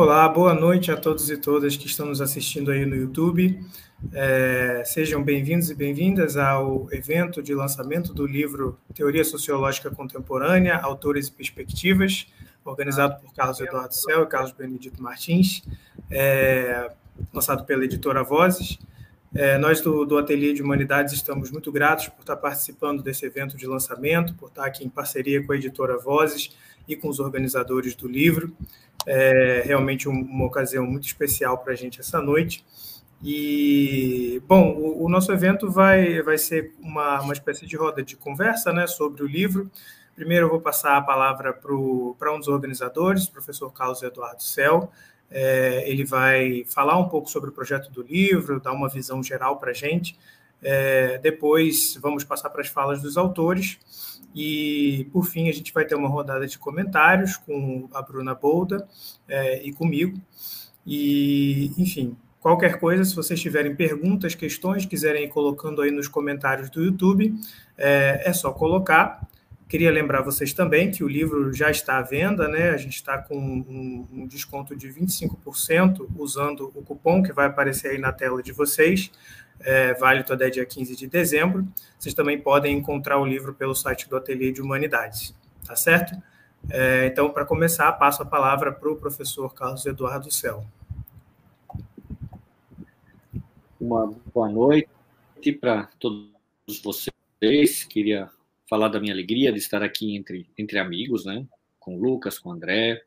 Olá, boa noite a todos e todas que estão nos assistindo aí no YouTube. É, sejam bem-vindos e bem-vindas ao evento de lançamento do livro Teoria Sociológica Contemporânea, Autores e Perspectivas, organizado por Carlos Eduardo Cel e Carlos Benedito Martins, é, lançado pela editora Vozes. É, nós do, do Ateliê de Humanidades estamos muito gratos por estar participando desse evento de lançamento, por estar aqui em parceria com a editora Vozes e com os organizadores do livro. É realmente uma ocasião muito especial para a gente essa noite. E, bom, o, o, nosso evento vai, vai ser uma, uma espécie de roda de conversa né, sobre o livro. Primeiro, eu vou passar a palavra para um dos organizadores, o professor Carlos Eduardo Cel. É, ele vai falar um pouco sobre o projeto do livro, dar uma visão geral para a gente. É, depois, vamos passar para as falas dos autores. E, por fim, a gente vai ter uma rodada de comentários com a Bruna Bolda é, e comigo. E, enfim, qualquer coisa, se vocês tiverem perguntas, questões, quiserem ir colocando aí nos comentários do YouTube, é, é só colocar. Queria lembrar vocês também que o livro já está à venda, né? A gente está com um, um, desconto de 25% usando o cupom que vai aparecer aí na tela de vocês é, válido até dia 15 de dezembro. Vocês também podem encontrar o livro pelo site do Ateliê de Humanidades, tá certo? É, então, para começar, passo a palavra para o professor Carlos Eduardo Cel. Uma boa noite para todos vocês. Queria falar da minha alegria de estar aqui entre, entre amigos, né? com o Lucas, com o André,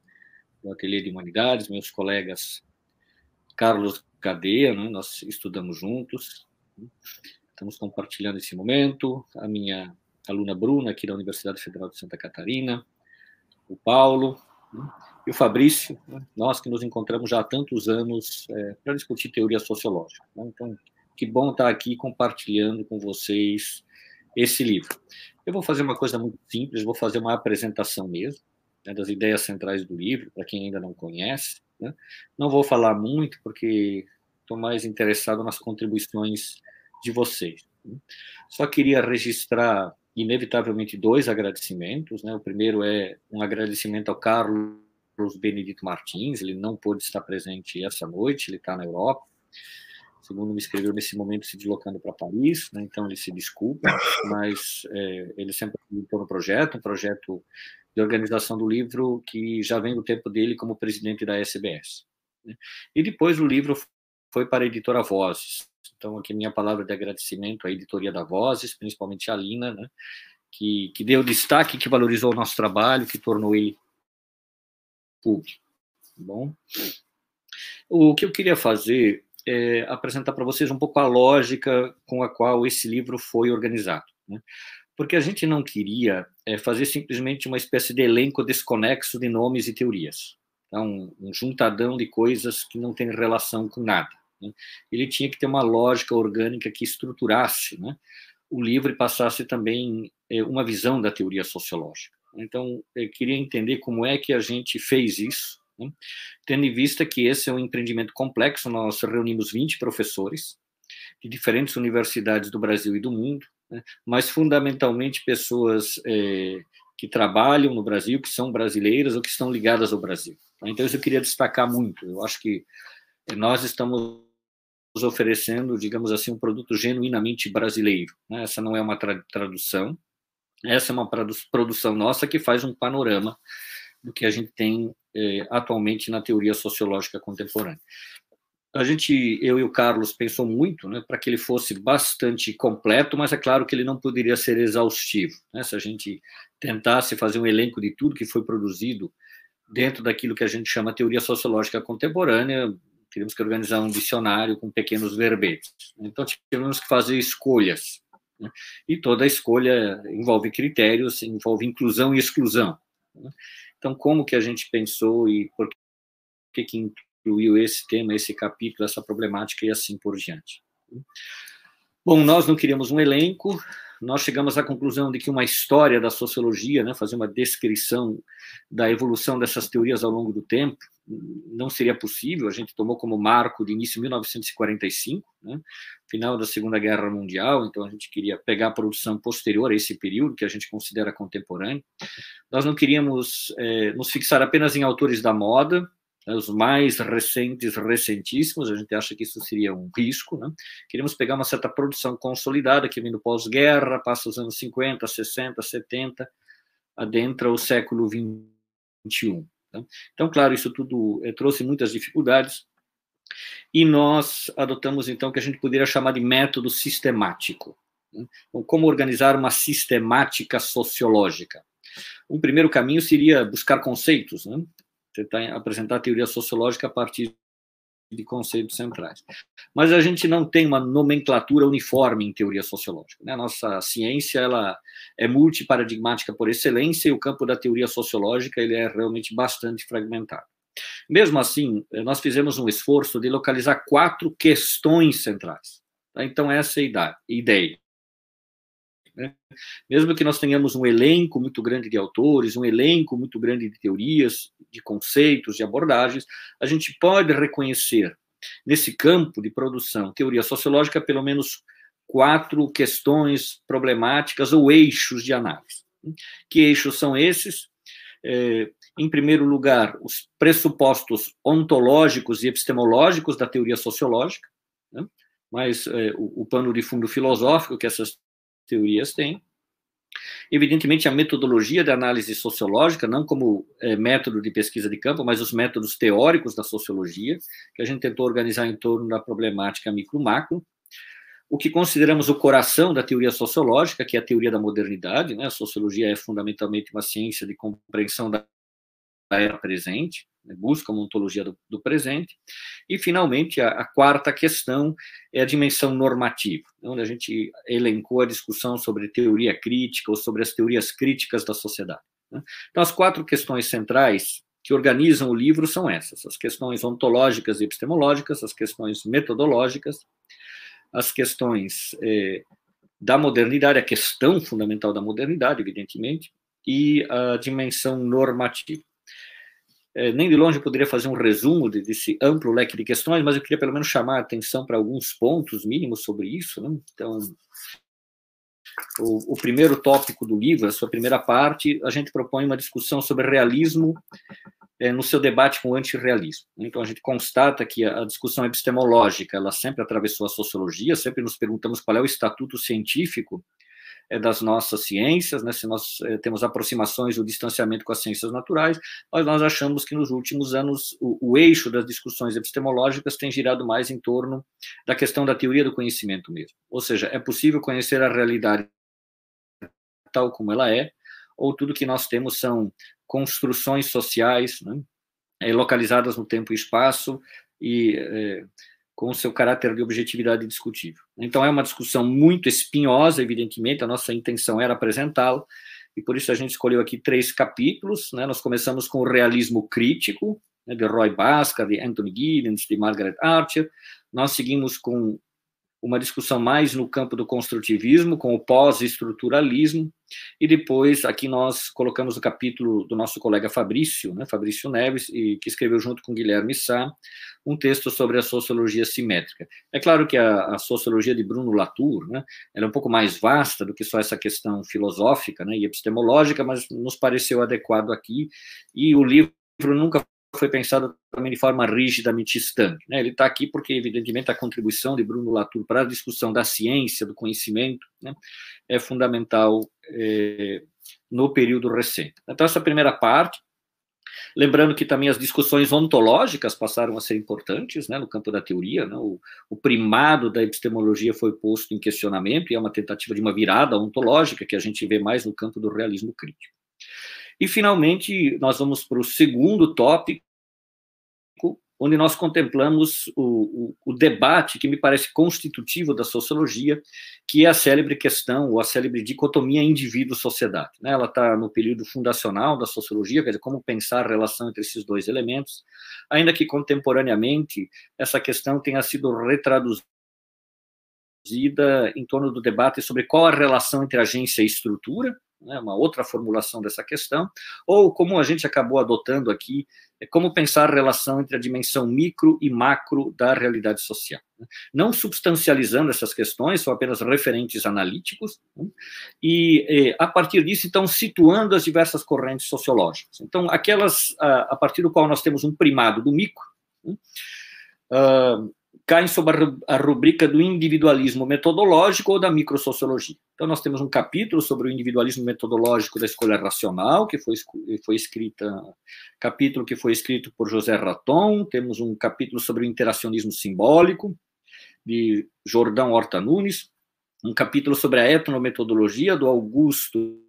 do Ateliê de Humanidades, meus colegas Carlos cadeia, né? nós estudamos juntos, estamos compartilhando esse momento, a minha aluna Bruna, aqui da Universidade Federal de Santa Catarina, o Paulo né? e o Fabrício, né? nós que nos encontramos já há tantos anos é, para discutir teoria sociológica. Né? Então, que bom estar aqui compartilhando com vocês esse livro. Eu vou fazer uma coisa muito simples, vou fazer uma apresentação mesmo, né, das ideias centrais do livro, para quem ainda não conhece, né? Não vou falar muito, porque estou mais interessado nas contribuições de vocês. Né? Só queria registrar, inevitavelmente, dois agradecimentos. Né? O primeiro é um agradecimento ao Carlos Benedito Martins, ele não pôde estar presente essa noite, ele está na Europa. Segundo me escreveu, nesse momento se deslocando para Paris, né? então ele se desculpa, mas é, ele sempre acreditou no projeto, um projeto de organização do livro que já vem do tempo dele como presidente da SBS. Né? E depois o livro foi para a editora Vozes. Então, aqui minha palavra de agradecimento à editoria da Vozes, principalmente a Lina, né? que, que deu destaque, que valorizou o nosso trabalho, que tornou ele público. Tá bom, o que eu queria fazer é apresentar para vocês um pouco a lógica com a qual esse livro foi organizado. Né? Porque a gente não queria é, fazer simplesmente uma espécie de elenco desconexo de nomes e teorias. Então, um juntadão de coisas que não tem relação com nada. Né? Ele tinha que ter uma lógica orgânica que estruturasse né, o livro e passasse também é, uma visão da teoria sociológica. Então, eu queria entender como é que a gente fez isso, né? tendo em vista que esse é um empreendimento complexo, nós reunimos 20 professores de diferentes universidades do Brasil e do mundo, né? mas fundamentalmente pessoas é, que trabalham no Brasil, que são brasileiras ou que estão ligadas ao Brasil. Tá? Então, isso eu queria destacar muito. Eu acho que nós estamos oferecendo, digamos assim, um produto genuinamente brasileiro. Né? Essa não é uma tradução, essa é uma produção nossa que faz um panorama do que a gente tem eh, atualmente na teoria sociológica contemporânea a gente, eu e o Carlos, pensou muito né, para que ele fosse bastante completo, mas é claro que ele não poderia ser exaustivo. Né? Se a gente tentasse fazer um elenco de tudo que foi produzido dentro daquilo que a gente chama teoria sociológica contemporânea, teríamos que organizar um dicionário com pequenos verbetes. Então, tivemos que fazer escolhas. Né? E toda escolha envolve critérios, envolve inclusão e exclusão. Né? Então, como que a gente pensou e por que, que incluiu esse tema, esse capítulo, essa problemática e assim por diante. Bom, nós não queríamos um elenco, nós chegamos à conclusão de que uma história da sociologia, né, fazer uma descrição da evolução dessas teorias ao longo do tempo, não seria possível. A gente tomou como marco de início 1945, né, final da Segunda Guerra Mundial, então a gente queria pegar a produção posterior a esse período, que a gente considera contemporâneo. Nós não queríamos é, nos fixar apenas em autores da moda, né, os mais recentes, recentíssimos, a gente acha que isso seria um risco, né? Queremos pegar uma certa produção consolidada que vem do pós-guerra, passa os anos 50, 60, 70, adentra o século 21. Tá? Então, claro, isso tudo é, trouxe muitas dificuldades, e nós adotamos, então, o que a gente poderia chamar de método sistemático. Né? Então, como organizar uma sistemática sociológica? Um primeiro caminho seria buscar conceitos, né? Tentar apresentar a teoria sociológica a partir de conceitos centrais. Mas a gente não tem uma nomenclatura uniforme em teoria sociológica. Né? A nossa ciência ela é multiparadigmática por excelência e o campo da teoria sociológica ele é realmente bastante fragmentado. Mesmo assim, nós fizemos um esforço de localizar quatro questões centrais. Tá? Então, essa é a ideia. Né? Mesmo que nós tenhamos um elenco muito grande de autores, um elenco muito grande de teorias, de conceitos, de abordagens, a gente pode reconhecer nesse campo de produção teoria sociológica pelo menos quatro questões problemáticas ou eixos de análise. Que eixos são esses? É, em primeiro lugar, os pressupostos ontológicos e epistemológicos da teoria sociológica, né? mas é, o, o pano de fundo filosófico que essas teorias têm. Evidentemente, a metodologia de análise sociológica, não como é, método de pesquisa de campo, mas os métodos teóricos da sociologia, que a gente tentou organizar em torno da problemática micro-macro. O que consideramos o coração da teoria sociológica, que é a teoria da modernidade, né? A sociologia é fundamentalmente uma ciência de compreensão da era presente, né, busca uma ontologia do, do presente. E, finalmente, a, a, quarta questão é a dimensão normativa, onde a gente elencou a discussão sobre teoria crítica ou sobre as teorias críticas da sociedade. Né. Então, as quatro questões centrais que organizam o livro são essas: as questões ontológicas e epistemológicas, as questões metodológicas, as questões eh, da modernidade, a questão fundamental da modernidade, evidentemente, e a dimensão normativa. É, nem de longe poderia fazer um resumo de, desse amplo leque de questões, mas eu queria pelo menos chamar a atenção para alguns pontos mínimos sobre isso. Né? Então, o, o, primeiro tópico do livro, a sua primeira parte, a gente propõe uma discussão sobre realismo é, no seu debate com o antirrealismo. Então, a gente constata que a, a discussão epistemológica, ela sempre atravessou a sociologia, sempre nos perguntamos qual é o estatuto científico das nossas ciências, né, se nós é, temos aproximações ou distanciamento com as ciências naturais, mas nós achamos que nos últimos anos o, o eixo das discussões epistemológicas tem girado mais em torno da questão da teoria do conhecimento mesmo. Ou seja, é possível conhecer a realidade tal como ela é, ou tudo que nós temos são construções sociais, né, é, localizadas no tempo e espaço, e é, com seu caráter de objetividade discutível. Então, é uma discussão muito espinhosa, evidentemente, a nossa intenção era apresentá-la, e por isso a gente escolheu aqui três capítulos. Né? Nós começamos com o realismo crítico, né, de Roy Bhaskar, de Anthony Giddens, de Margaret Archer. Nós seguimos com uma discussão mais no campo do construtivismo, com o pós-estruturalismo, e depois aqui nós colocamos o capítulo do nosso colega Fabrício, né, Fabrício Neves, e, que escreveu junto com Guilherme Sá, um texto sobre a sociologia simétrica. É claro que a, a sociologia de Bruno Latour, né, é um pouco mais vasta do que só essa questão filosófica né, e epistemológica, mas nos pareceu adequado aqui, e o livro nunca foi pensado também de forma rigidamente estanque. Né? Ele está aqui porque, evidentemente, a contribuição de Bruno Latour para a discussão da ciência, do conhecimento, né, é fundamental é, no período recente. Então, essa primeira parte, lembrando que também as discussões ontológicas passaram a ser importantes né, no campo da teoria, né? o, o primado da epistemologia foi posto em questionamento e é uma tentativa de uma virada ontológica que a gente vê mais no campo do realismo crítico. E, finalmente, nós vamos para o segundo tópico, onde nós contemplamos o, o, o, debate que me parece constitutivo da sociologia, que é a célebre questão, ou a célebre dicotomia indivíduo-sociedade. Né? Ela está no período fundacional da sociologia, quer dizer, como pensar a relação entre esses dois elementos, ainda que contemporaneamente essa questão tenha sido retraduzida produzida em torno do debate sobre qual a relação entre agência e estrutura, né, uma outra formulação dessa questão, ou como a gente acabou adotando aqui, é como pensar a relação entre a dimensão micro e macro da realidade social. Né. Não substancializando essas questões, são apenas referentes analíticos, né, e a partir disso, então, situando as diversas correntes sociológicas. Então, aquelas a, partir do qual nós temos um primado do micro, uh, caem sob a rubrica do individualismo metodológico ou da microsociologia. Então, nós temos um capítulo sobre o individualismo metodológico da escolha racional, que foi, foi escrita, capítulo que foi escrito por José Raton, temos um capítulo sobre o interacionismo simbólico, de Jordão Horta Nunes, um capítulo sobre a etnometodologia, do Augusto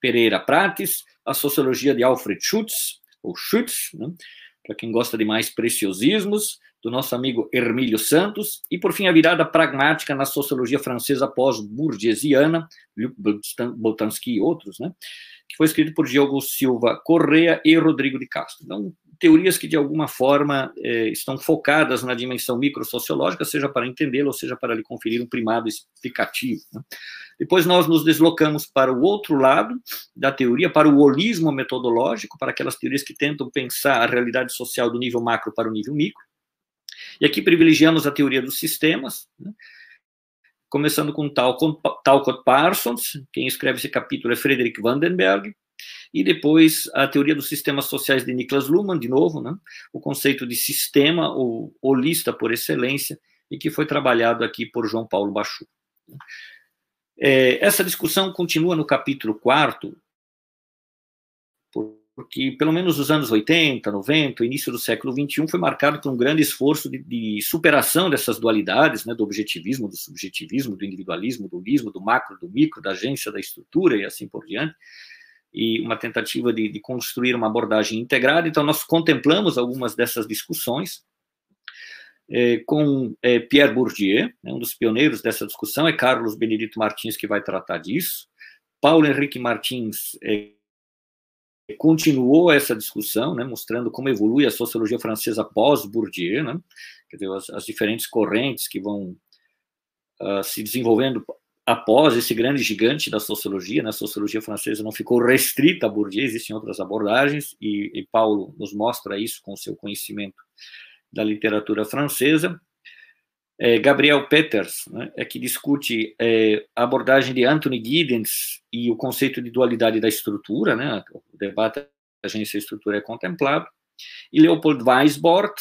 Pereira Prates, a sociologia de Alfred Schutz, ou Schutz, né? para quem gosta de mais preciosismos, do nosso amigo Hermílio Santos, e, por fim, a virada pragmática na sociologia francesa pós-burgesiana, Luc Boltanski e outros, né, que foi escrito por Diogo Silva Correa e Rodrigo de Castro. Então, teorias que, de alguma forma, eh, estão focadas na dimensão microsociológica, seja para entendê-lo, ou seja para lhe conferir um primado explicativo. Né. Depois nós nos deslocamos para o outro lado da teoria, para o holismo metodológico, para aquelas teorias que tentam pensar a realidade social do nível macro para o nível micro. E aqui privilegiamos a teoria dos sistemas, né? começando com Talcott Parsons, quem escreve esse capítulo é Frederick Vandenberg, e depois a teoria dos sistemas sociais de Niklas Luhmann, de novo, né? o conceito de sistema ou holista por excelência, e que foi trabalhado aqui por João Paulo Bachu. É, essa discussão continua no capítulo 4, porque pelo menos os anos 80, 90, o início do século 21 foi marcado por um grande esforço de, de superação dessas dualidades, né, do objetivismo, do subjetivismo, do individualismo, do holismo, do macro, do micro, da agência, da estrutura e assim por diante, e uma tentativa de, de construir uma abordagem integrada. Então, nós contemplamos algumas dessas discussões, é, com é, Pierre Bourdieu, né, um dos pioneiros dessa discussão, é Carlos Benedito Martins que vai tratar disso. Paulo Henrique Martins é, continuou essa discussão, né, mostrando como evolui a sociologia francesa pós-Bourdieu, né, dizer, as, as, diferentes correntes que vão uh, se desenvolvendo após esse grande gigante da sociologia, né, a sociologia francesa não ficou restrita a Bourdieu, existem outras abordagens, e, e Paulo nos mostra isso com seu conhecimento da literatura francesa, é, Gabriel Peters, né, é que discute é, a abordagem de Anthony Giddens e o conceito de dualidade da estrutura, né, o debate da agência estrutura é contemplado, e Leopold Weisbord,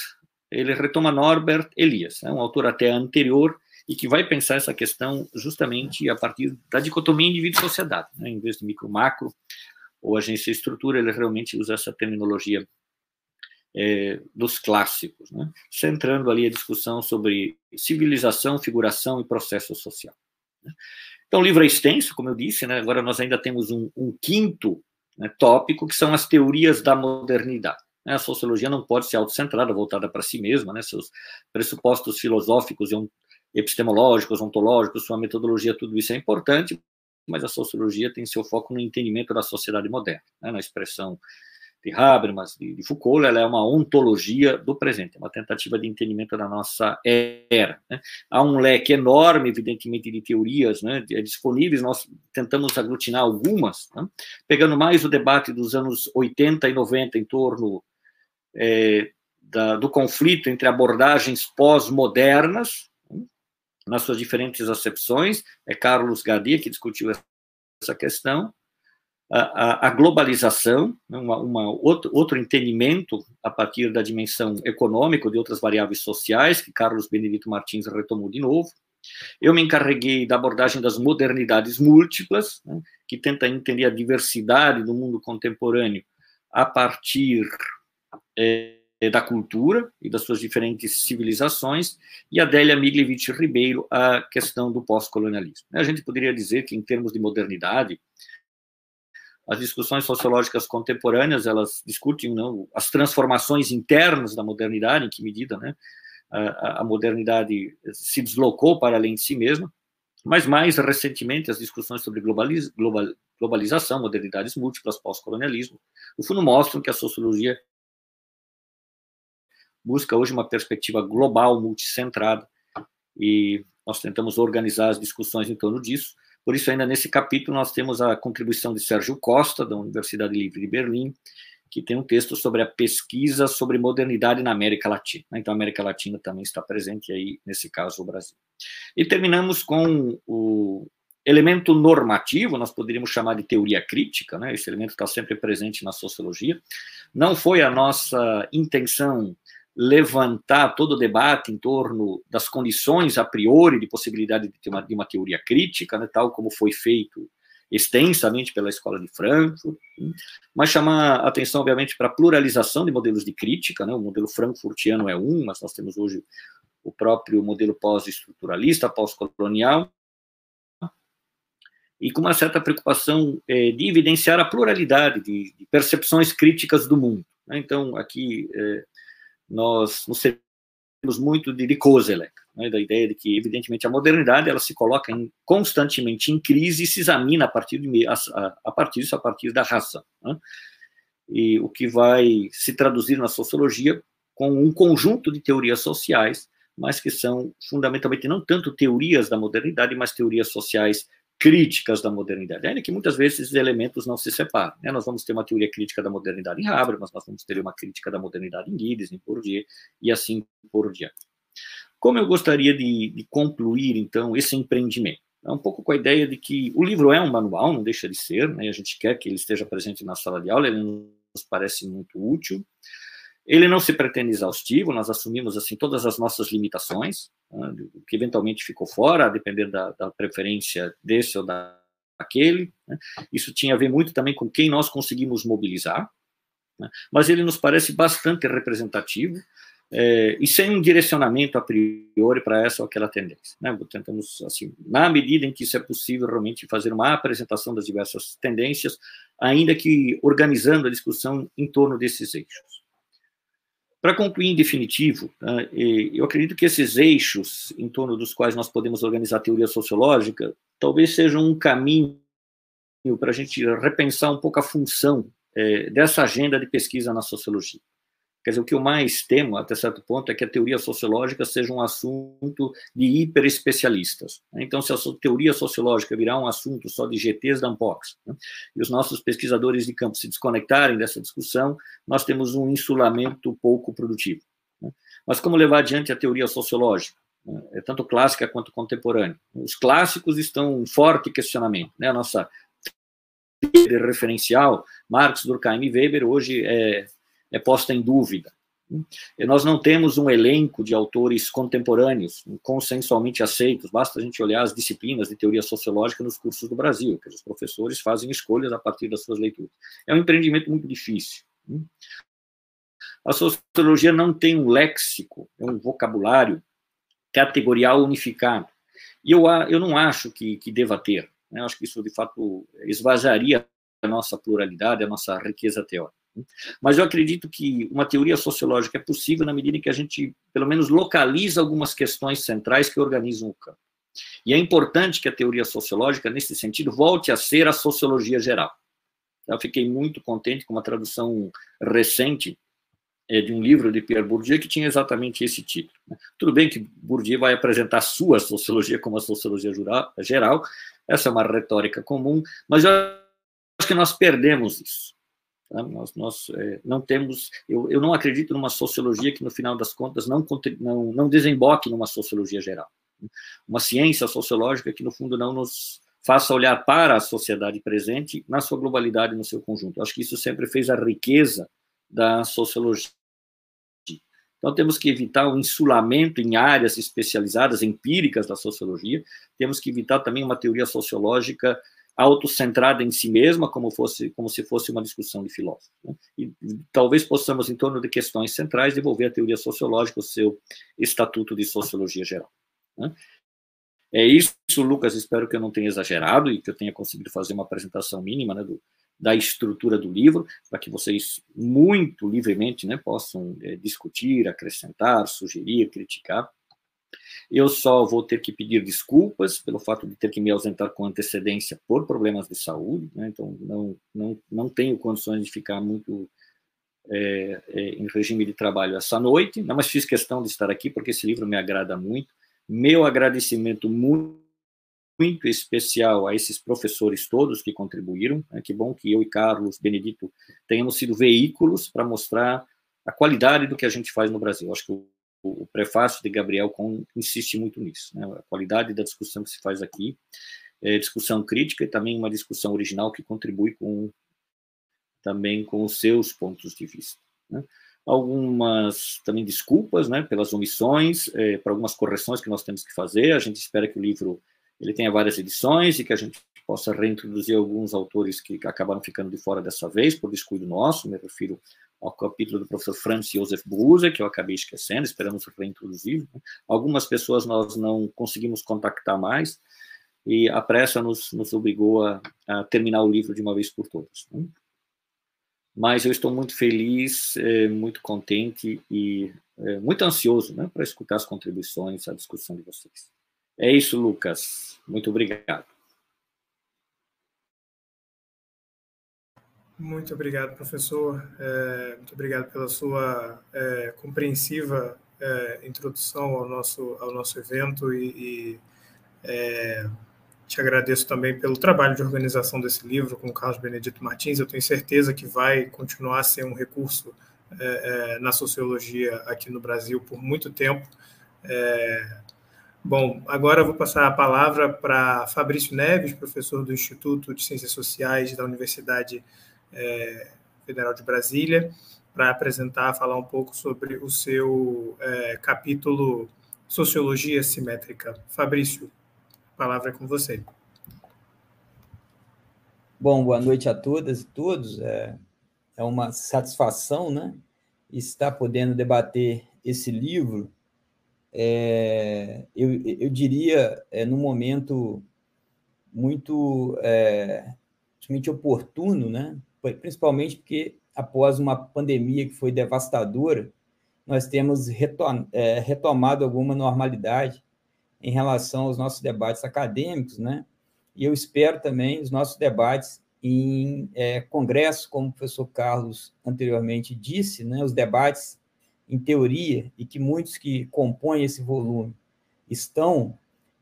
ele retoma Norbert Elias, né, um autor até anterior, e que vai pensar essa questão justamente a partir da dicotomia indivíduo-sociedade, né, em vez de micro-macro ou agência estrutura, ele realmente usa essa terminologia é, dos clássicos, né? centrando ali a discussão sobre civilização, figuração e processo social. Né? Então, o livro é extenso, como eu disse, né? agora nós ainda temos um, um quinto né, tópico, que são as teorias da modernidade. Né? A sociologia não pode ser autocentrada, voltada para si mesma, né? seus pressupostos filosóficos epistemológicos, ontológicos, sua metodologia, tudo isso é importante, mas a sociologia tem seu foco no entendimento da sociedade moderna, né? na expressão de Habermas, de, de, Foucault, ela é uma ontologia do presente, é uma tentativa de entendimento da nossa era. Né? Há um leque enorme, evidentemente, de teorias né, disponíveis, nós tentamos aglutinar algumas, né? pegando mais o debate dos anos 80 e 90 em torno é, da, do conflito entre abordagens pós-modernas, né? nas suas diferentes acepções, é Carlos Gadia que discutiu essa questão, a, a globalização, né, uma, uma outro, outro, entendimento a partir da dimensão econômica de outras variáveis sociais, que Carlos Benedito Martins retomou de novo. Eu me encarreguei da abordagem das modernidades múltiplas, né, que tenta entender a diversidade do mundo contemporâneo a partir é, da cultura e das suas diferentes civilizações, e Adélia Miglevich Ribeiro, a questão do pós-colonialismo. A gente poderia dizer que, em termos de modernidade, as discussões sociológicas contemporâneas elas discutem não, as transformações internas da modernidade, em que medida né, a, a modernidade se deslocou para além de si mesma, mas mais recentemente as discussões sobre globaliz, global, globalização, modernidades múltiplas, pós-colonialismo, no fundo mostram que a sociologia busca hoje uma perspectiva global, multicentrada, e nós tentamos organizar as discussões em torno disso. Por isso, ainda nesse capítulo, nós temos a contribuição de Sérgio Costa, da Universidade Livre de Berlim, que tem um texto sobre a pesquisa sobre modernidade na América Latina. Então, a América Latina também está presente aí, nesse caso, o Brasil. E terminamos com o elemento normativo, nós poderíamos chamar de teoria crítica, né? esse elemento está sempre presente na sociologia. Não foi a nossa intenção levantar todo o debate em torno das condições a priori de possibilidade de, uma, de uma teoria crítica, né, tal como foi feito extensamente pela Escola de Frankfurt, mas chamar atenção, obviamente, para a pluralização de modelos de crítica, né, o modelo frankfurtiano é um, mas nós temos hoje o próprio modelo pós-estruturalista, pós-colonial, e com uma certa preocupação é, de evidenciar a pluralidade de, de percepções críticas do mundo. Né? Então, aqui é, nós nos temos muito de, de Kozelek, né, da ideia de que, evidentemente, a modernidade ela se coloca em, constantemente em crise e se examina a partir, de, a, a partir disso, a partir da razão. Né? E o que vai se traduzir na sociologia com um conjunto de teorias sociais, mas que são fundamentalmente não tanto teorias da modernidade, mas teorias sociais críticas da modernidade, ainda que muitas vezes esses elementos não se separam. Né? Nós vamos ter uma teoria crítica da modernidade em Habermas, nós vamos ter uma crítica da modernidade em Giddens, em Bourdieu, e assim por diante. Como eu gostaria de, de concluir, então, esse empreendimento? É um pouco com a ideia de que o livro é um manual, não deixa de ser, né? a gente quer que ele esteja presente na sala de aula, ele nos parece muito útil, ele não se pretende exaustivo, nós assumimos assim todas as nossas limitações, né, que eventualmente ficou fora, a depender da, da preferência desse ou daquele. Né. Isso tinha a ver muito também com quem nós conseguimos mobilizar, né, mas ele nos parece bastante representativo é, e sem um direcionamento a priori para essa ou aquela tendência. Né? Tentamos, assim, na medida em que isso é possível, realmente fazer uma apresentação das diversas tendências, ainda que organizando a discussão em torno desses eixos. Para concluir em definitivo, né, eu acredito que esses eixos em torno dos quais nós podemos organizar a teoria sociológica talvez sejam um caminho para a gente repensar um pouco a função é, dessa agenda de pesquisa na sociologia. Quer dizer, o que eu mais temo, até certo ponto, é que a teoria sociológica seja um assunto de hiperespecialistas. Né? Então, se a teoria sociológica virar um assunto só de GTs da Ampox, né? e os nossos pesquisadores de campo se desconectarem dessa discussão, nós temos um insulamento pouco produtivo. Né? Mas como levar adiante a teoria sociológica? Né? É tanto clássica quanto contemporânea. Os clássicos estão em forte questionamento. Né? A nossa referencial, Marx, Durkheim e Weber, hoje é é posta em dúvida. Nós não temos um elenco de autores contemporâneos, consensualmente aceitos, basta a gente olhar as disciplinas de teoria sociológica nos cursos do Brasil, que os professores fazem escolhas a partir das suas leituras. É um empreendimento muito difícil. A sociologia não tem um léxico, é um vocabulário categorial unificado. E eu, eu não acho que, que deva ter. Né? Acho que isso, de fato, esvaziaria a nossa pluralidade, a nossa riqueza teórica. Mas eu acredito que uma teoria sociológica é possível na medida em que a gente, pelo menos, localiza algumas questões centrais que organizam o campo. E é importante que a teoria sociológica, nesse sentido, volte a ser a sociologia geral. Eu fiquei muito contente com uma tradução recente é, de um livro de Pierre Bourdieu que tinha exatamente esse título. Né? Tudo bem que Bourdieu vai apresentar sua sociologia como a sociologia geral, essa é uma retórica comum, mas eu acho que nós perdemos isso. Tá? Nós, nós é, não temos, eu, eu não acredito numa sociologia que, no final das contas, não, não, não desemboque numa sociologia geral. Uma ciência sociológica que, no fundo, não nos faça olhar para a sociedade presente na sua globalidade, no seu conjunto. Acho que isso sempre fez a riqueza da sociologia. Então, temos que evitar o insulamento em áreas especializadas, empíricas da sociologia, temos que evitar também uma teoria sociológica autocentrada em si mesma, como, fosse, como se fosse uma discussão de filósofo. Né? E talvez possamos, em torno de questões centrais, devolver a teoria sociológica o seu estatuto de sociologia geral. Né? É isso, Lucas, espero que eu não tenha exagerado e que eu tenha conseguido fazer uma apresentação mínima né, do, da estrutura do livro, para que vocês muito livremente né, possam é, discutir, acrescentar, sugerir, criticar. Eu só vou ter que pedir desculpas pelo fato de ter que me ausentar com antecedência por problemas de saúde, né? então não, não, não tenho condições de ficar muito é, é, em regime de trabalho essa noite, não, mas fiz questão de estar aqui porque esse livro me agrada muito Meu agradecimento muito, muito especial a esses professores todos que contribuíram. Né? Que bom que eu e Carlos Benedito tenhamos sido veículos para mostrar a qualidade do que a gente faz no Brasil. Acho que o, prefácio de Gabriel insiste muito nisso, né? a qualidade da discussão que se faz aqui, é, discussão crítica e também uma discussão original que contribui com também com os seus pontos de vista. Né? Algumas também desculpas, né, pelas omissões, é, para algumas correções que nós temos que fazer. A gente espera que o livro ele tenha várias edições e que a gente possa reintroduzir alguns autores que acabaram ficando de fora dessa vez por descuido nosso. Me refiro ao capítulo do professor Franz Josef Buser, que eu acabei esquecendo, esperamos reintroduzir. Né? Algumas pessoas nós não conseguimos contactar mais, e a pressa nos, nos obrigou a, a, terminar o livro de uma vez por todas. Né? Mas eu estou muito feliz, é, muito contente e é, muito ansioso né, para escutar as contribuições, a discussão de vocês. É isso, Lucas. Muito obrigado. Muito obrigado, professor. É, muito obrigado pela sua é, compreensiva é, introdução ao nosso, ao nosso evento e, e é, te agradeço também pelo trabalho de organização desse livro com o Carlos Benedito Martins. Eu tenho certeza que vai continuar a ser um recurso é, é, na sociologia aqui no Brasil por muito tempo. Bom, agora eu vou passar a palavra para Fabrício Neves, professor do Instituto de Ciências Sociais da Universidade é, Federal de Brasília, para apresentar, falar um pouco sobre o seu é, capítulo Sociologia Simétrica. Fabrício, palavra é com você. Bom, boa noite a todas e todos. É, é uma satisfação, né, estar podendo debater esse livro. É, eu, eu diria, é, num momento muito, é, oportuno, né, principalmente porque após uma pandemia que foi devastadora, nós temos é, retomado alguma normalidade em relação aos nossos debates acadêmicos, né? E eu espero também os nossos debates em é, congresso, como o professor Carlos anteriormente disse, né? Os debates em teoria e que muitos que compõem esse volume estão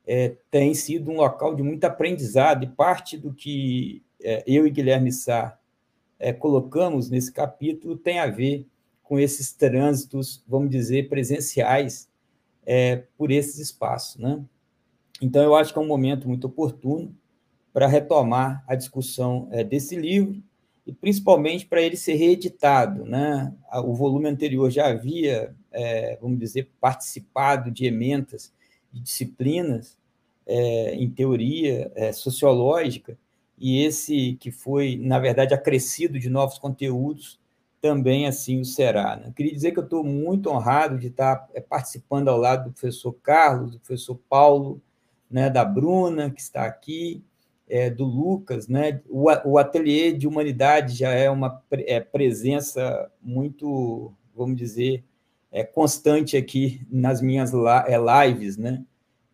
é, sido um local de muito aprendizado e parte do que é, eu e Guilherme Sá é, colocamos nesse capítulo tem a ver com esses trânsitos, vamos dizer, presenciais é, por esses espaços. Né? Então, eu acho que é um momento muito oportuno para retomar a discussão é, desse livro e principalmente para ele ser reeditado. Né? O volume anterior já havia, é, vamos dizer, participado de emendas de disciplinas é, em teoria é, sociológica, e esse que foi, na verdade, acrescido de novos conteúdos, também assim o será. Né? Queria dizer que eu estou muito honrado de estar é, participando ao lado do professor Carlos, do professor Paulo, né, da Bruna, que está aqui, é, do Lucas. Né? O, o ateliê de humanidade já é uma é, presença muito, vamos dizer, é, constante aqui nas minhas lives né?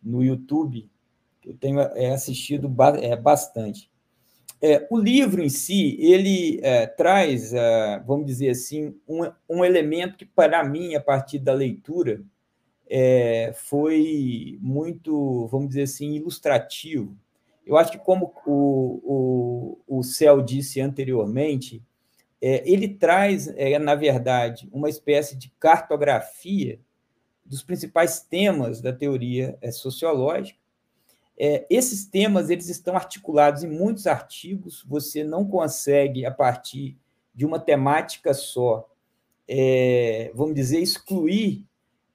no YouTube. Eu tenho assistido bastante. É, o livro em si, ele é, traz, é, vamos dizer assim, um, um, elemento que, para mim, a partir da leitura, é, foi muito, vamos dizer assim, ilustrativo. Eu acho que, como o, o, o Céu disse anteriormente, é, ele traz, é, na verdade, uma espécie de cartografia dos principais temas da teoria sociológica, é, esses temas eles estão articulados em muitos artigos, você não consegue, a partir de uma temática só, é, vamos dizer, excluir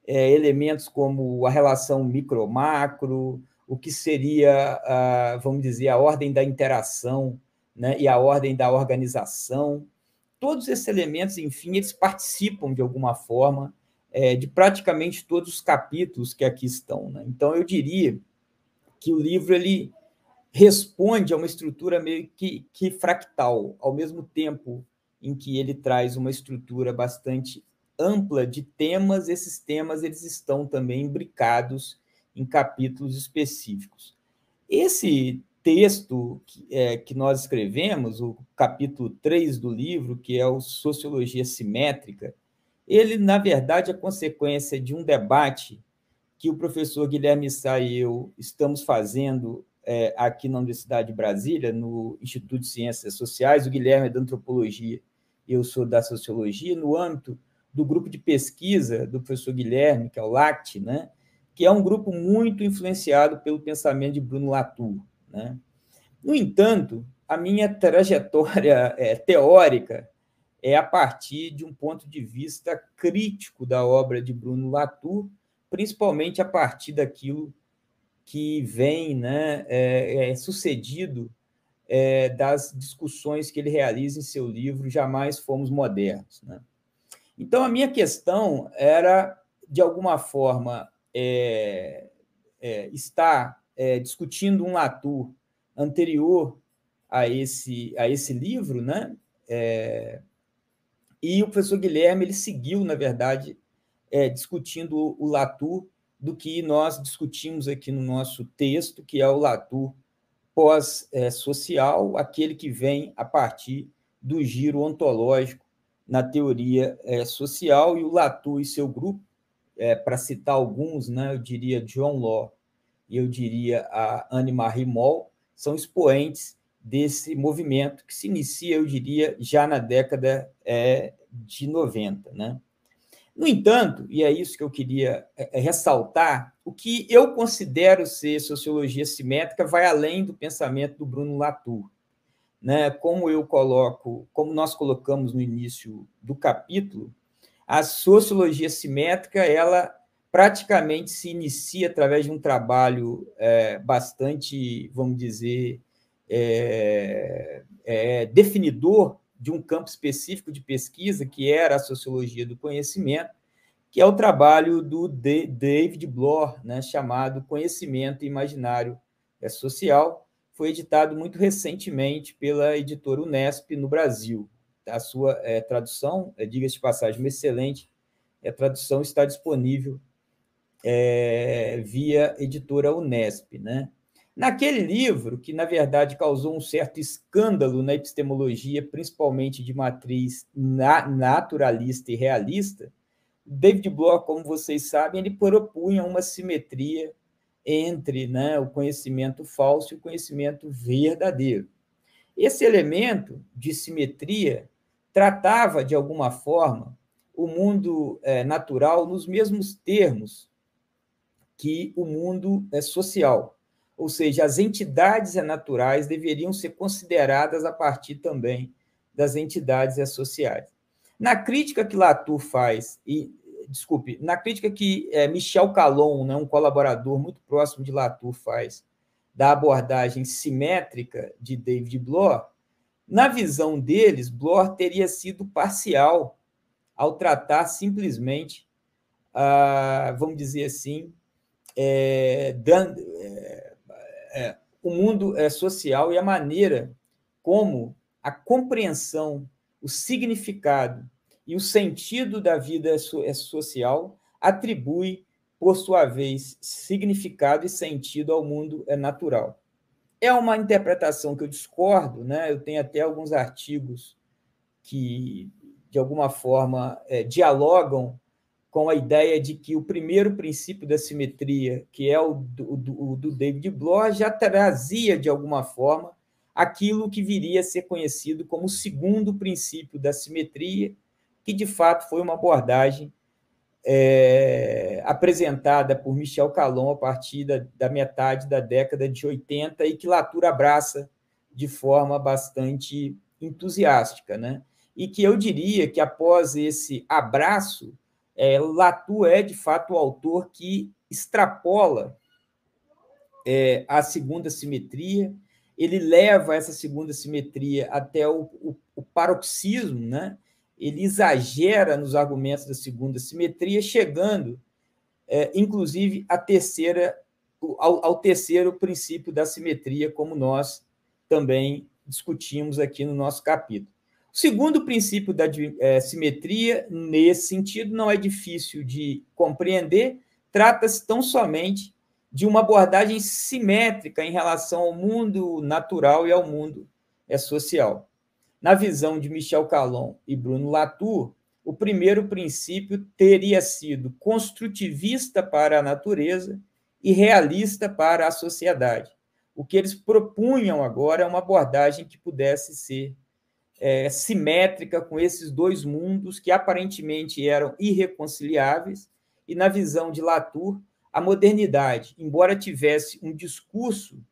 é, elementos como a relação micro-macro, o que seria, a, vamos dizer, a ordem da interação né, e a ordem da organização. Todos esses elementos, enfim, eles participam de alguma forma é, de praticamente todos os capítulos que aqui estão. Né? Então, eu diria que o livro ele responde a uma estrutura meio que, que fractal, ao mesmo tempo em que ele traz uma estrutura bastante ampla de temas, esses temas eles estão também imbricados em capítulos específicos. Esse texto que, é, que nós escrevemos, o capítulo 3 do livro, que é o Sociologia Simétrica, ele, na verdade, é consequência de um debate que o professor Guilherme Sá e eu estamos fazendo é, aqui na Universidade de Brasília, no Instituto de Ciências Sociais. O Guilherme é da antropologia, eu sou da sociologia, no âmbito do grupo de pesquisa do professor Guilherme, que é o LACT, né? que é um grupo muito influenciado pelo pensamento de Bruno Latour. Né? No entanto, a minha trajetória é, teórica é a partir de um ponto de vista crítico da obra de Bruno Latour, principalmente a partir daquilo que vem né, é, é sucedido é, das discussões que ele realiza em seu livro Jamais Fomos Modernos. Né? Então, a minha questão era, de alguma forma, é, é, estar é, discutindo um Latour anterior a esse, a esse livro, né? E o professor Guilherme ele seguiu, na verdade, é, discutindo o Latour do que nós discutimos aqui no nosso texto, que é o Latour pós-social, aquele que vem a partir do giro ontológico na teoria é, social, e o Latour e seu grupo, é, para citar alguns, né, eu diria John Law e eu diria a Anne-Marie Moll, são expoentes desse movimento que se inicia, eu diria, já na década é, de 90. Né? No entanto, e é isso que eu queria é, é, ressaltar, o que eu considero ser sociologia simétrica vai além do pensamento do Bruno Latour. Né? Como eu coloco, como nós colocamos no início do capítulo, a sociologia simétrica ela praticamente se inicia através de um trabalho é, bastante, vamos dizer, é, é, definidor de um campo específico de pesquisa, que era a sociologia do conhecimento, que é o trabalho do David Bloor, né, chamado Conhecimento Imaginário Social. Foi editado muito recentemente pela editora Unesp no Brasil. A sua é, tradução, é, diga-se de passagem, uma excelente a tradução está disponível é, via editora Unesp. Né? Naquele livro, que na verdade causou um certo escândalo na epistemologia, principalmente de matriz naturalista e realista, David Bloch, como vocês sabem, ele propunha uma simetria entre né, o conhecimento falso e o conhecimento verdadeiro. Esse elemento de simetria tratava, de alguma forma, o mundo é, natural nos mesmos termos que o mundo é, social ou seja, as entidades naturais deveriam ser consideradas a partir também das entidades sociais. Na crítica que Latour faz, e desculpe, na crítica que é, Michel Calon, né, um colaborador muito próximo de Latour, faz da abordagem simétrica de David Bloor, na visão deles, Bloor teria sido parcial ao tratar simplesmente, ah, vamos dizer assim, é, dando, é, é, o mundo é, social e a maneira como a compreensão, o significado e o sentido da vida é social atribui, por sua vez, significado e sentido ao mundo é natural. É uma interpretação que eu discordo, né? eu tenho até alguns artigos que, de alguma forma, é, dialogam com a ideia de que o primeiro princípio da simetria, que é o do, do, do David Bloch, já trazia, de alguma forma, aquilo que viria a ser conhecido como o segundo princípio da simetria, que de fato foi uma abordagem é, apresentada por Michel Calon a partir da, da, metade da década de 80 e que Latour abraça de forma bastante entusiástica. Né? E que eu diria que após esse abraço, é, Latour é, de fato, o autor que extrapola é, a segunda simetria, ele leva essa segunda simetria até o, o, o paroxismo, né? ele exagera nos argumentos da segunda simetria, chegando, é, inclusive, à terceira, ao, ao terceiro princípio da simetria, como nós também discutimos aqui no nosso capítulo. O segundo princípio da é, simetria, nesse sentido, não é difícil de compreender, trata-se tão somente de uma abordagem simétrica em relação ao mundo natural e ao mundo é, social. Na visão de Michel Calon e Bruno Latour, o primeiro princípio teria sido construtivista para a natureza e realista para a sociedade. O que eles propunham agora é uma abordagem que pudesse ser é, simétrica com esses dois mundos que aparentemente eram irreconciliáveis, e na visão de Latour, a modernidade, embora tivesse um discurso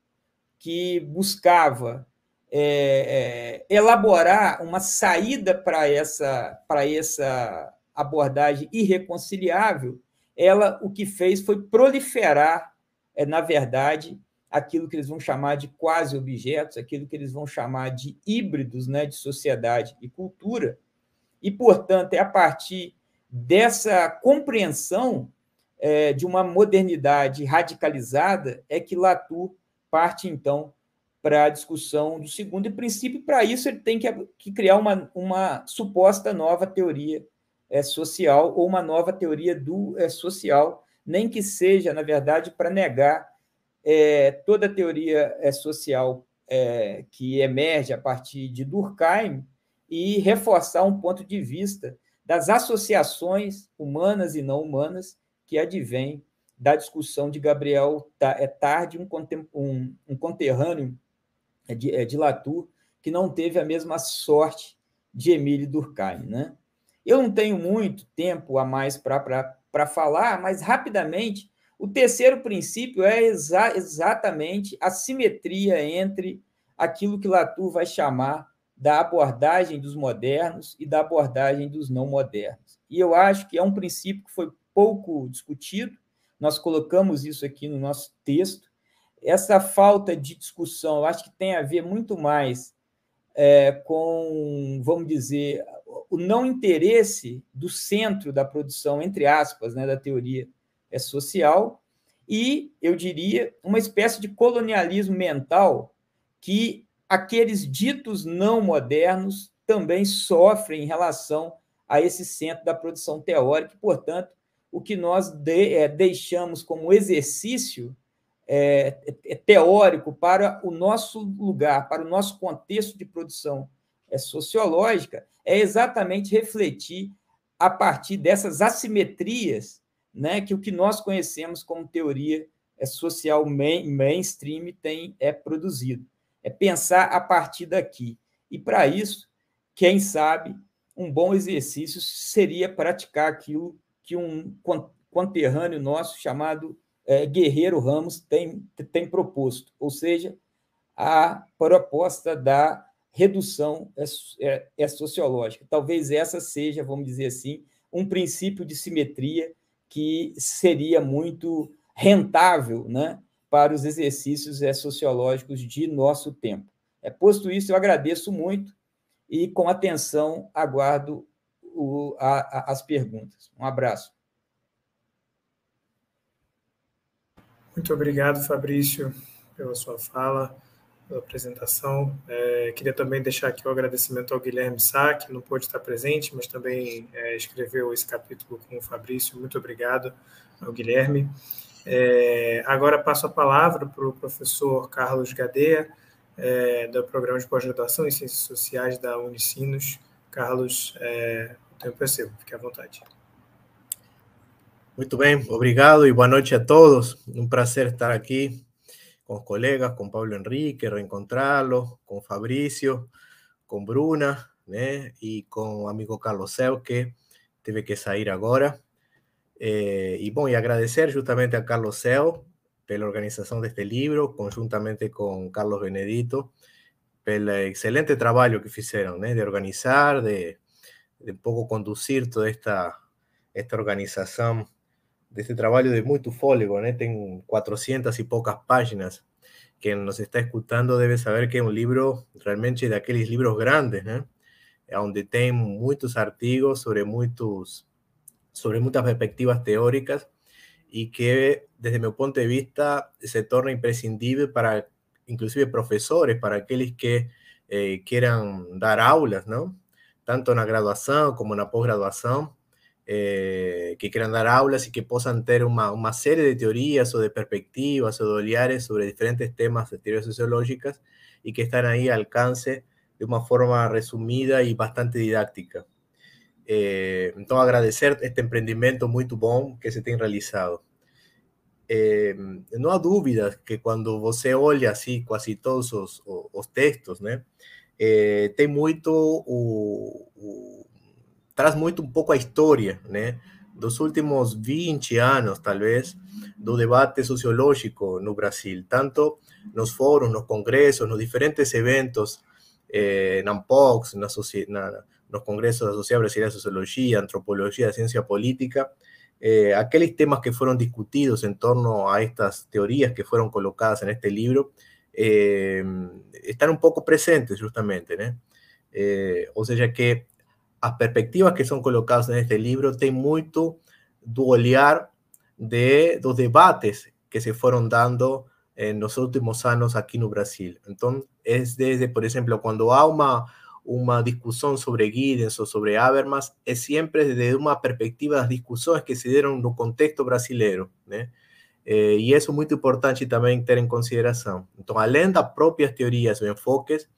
que buscava é, é, elaborar uma saída para essa, essa abordagem irreconciliável, ela o que fez foi proliferar, é, na verdade, aquilo que eles vão chamar de quase objetos, aquilo que eles vão chamar de híbridos né, de sociedade e cultura, e, portanto, é a partir dessa compreensão é, de uma modernidade radicalizada é que Latour parte, então, para a discussão do segundo e princípio. Para isso, ele tem que, que criar uma, uma suposta nova teoria é, social ou uma nova teoria do é, social, nem que seja, na verdade, para negar é, toda a teoria é, social é, que emerge a partir de Durkheim e reforçar um ponto de vista das associações humanas e não humanas que advém da discussão de Gabriel é Tarde, um, um, um conterrâneo de, de Latour, que não teve a mesma sorte de Emile Durkheim. Né? Eu não tenho muito tempo a mais para falar, mas rapidamente, o terceiro princípio é exa exatamente a simetria entre aquilo que Latour vai chamar da abordagem dos modernos e da abordagem dos não modernos. E eu acho que é um princípio que foi pouco discutido, nós colocamos isso aqui no nosso texto. Essa falta de discussão, eu acho que tem a ver muito mais é, com, vamos dizer, o não interesse do centro da produção, entre aspas, né, da teoria é social, e, eu diria, uma espécie de colonialismo mental que aqueles ditos não modernos também sofrem em relação a esse centro da produção teórica, e, portanto, o que nós de, é, deixamos como exercício é, é, teórico para o nosso lugar, para o nosso contexto de produção é, sociológica, é exatamente refletir a partir dessas assimetrias né, que o que nós conhecemos como teoria é social main, mainstream tem é produzido. É pensar a partir daqui. E para isso, quem sabe, um bom exercício seria praticar aquilo que um conterrâneo nosso chamado é, Guerreiro Ramos tem, tem proposto, ou seja, a proposta da redução é, é, é, sociológica. Talvez essa seja, vamos dizer assim, um princípio de simetria que seria muito rentável né, para os exercícios é, sociológicos de nosso tempo. É, posto isso, eu agradeço muito e, com atenção, aguardo o, a, a, as perguntas. Um abraço. Muito obrigado, Fabrício, pela sua fala pela apresentação. É, queria também deixar aqui o agradecimento ao Guilherme Sá, que não pôde estar presente, mas também é, escreveu esse capítulo com o Fabrício. Muito obrigado ao Guilherme. É, agora passo a palavra para o professor Carlos Gadeia, é, do Programa de Pós-Graduação em Ciências Sociais da Unicinos. Carlos, é, o tempo é seu, fique à vontade. Muito bem, obrigado e boa noite a todos. Um prazer estar aqui con colegas, con Pablo Enrique, reencontrarlo, con Fabricio, con Bruna ¿eh? y con amigo Carlos Seu, que teve que sair agora. Eh, y bom, y agradecer justamente a Carlos Seu pela organização deste livro, conjuntamente com Carlos Benedito, pelo excelente trabalho que fizeram, né, de organizar, de, de um pouco conduzir toda esta, esta organização de este trabajo de muito fôlego, né? Tem 400 y pocas páginas. Quien nos está escuchando debe saber que es un libro realmente de aquellos libros grandes, né? Onde tem muchos artigos sobre muchos sobre muchas perspectivas teóricas y que desde mi punto de vista se torna imprescindible para inclusive profesores, para aquellos que eh, quieran dar aulas, ¿no? Tanto en la graduación como en la posgraduación, eh, que quieran dar aulas y que puedan tener una, una, serie de teorías o de perspectivas o de oleares sobre diferentes temas de teorías sociológicas y que están ahí al alcance de una forma resumida y bastante didáctica. Então, agradecer este empreendimento muito bom que se tem realizado. É, não há dúvida que quando você olha assim quase todos os, os textos, né, é, tem muito o, o, traz muito um pouco a história, né, dos últimos 20 anos, talvez, do debate sociológico no Brasil, tanto nos fóruns, nos congressos, nos diferentes eventos, eh, na ANPOX, na, na, nos congressos da Sociedade Brasileira de Sociologia, Antropologia, Ciência Política, eh, aqueles temas que foram discutidos em torno a estas teorias que foram colocadas en este libro, eh, están un pouco presentes justamente, né? Eh, ou seja, que as perspectivas que são colocadas neste livro têm muito do olhar de, dos debates que se foram dando en los últimos años aquí no Brasil. Entonces, es desde, por ejemplo, cuando há uma, uma discussão sobre Giddens ou sobre Habermas, é sempre desde uma perspectiva das discussões que se deram no contexto brasileiro, né? Eh, e isso é muito importante também ter em consideração. Então, além das próprias teorias ou enfoques,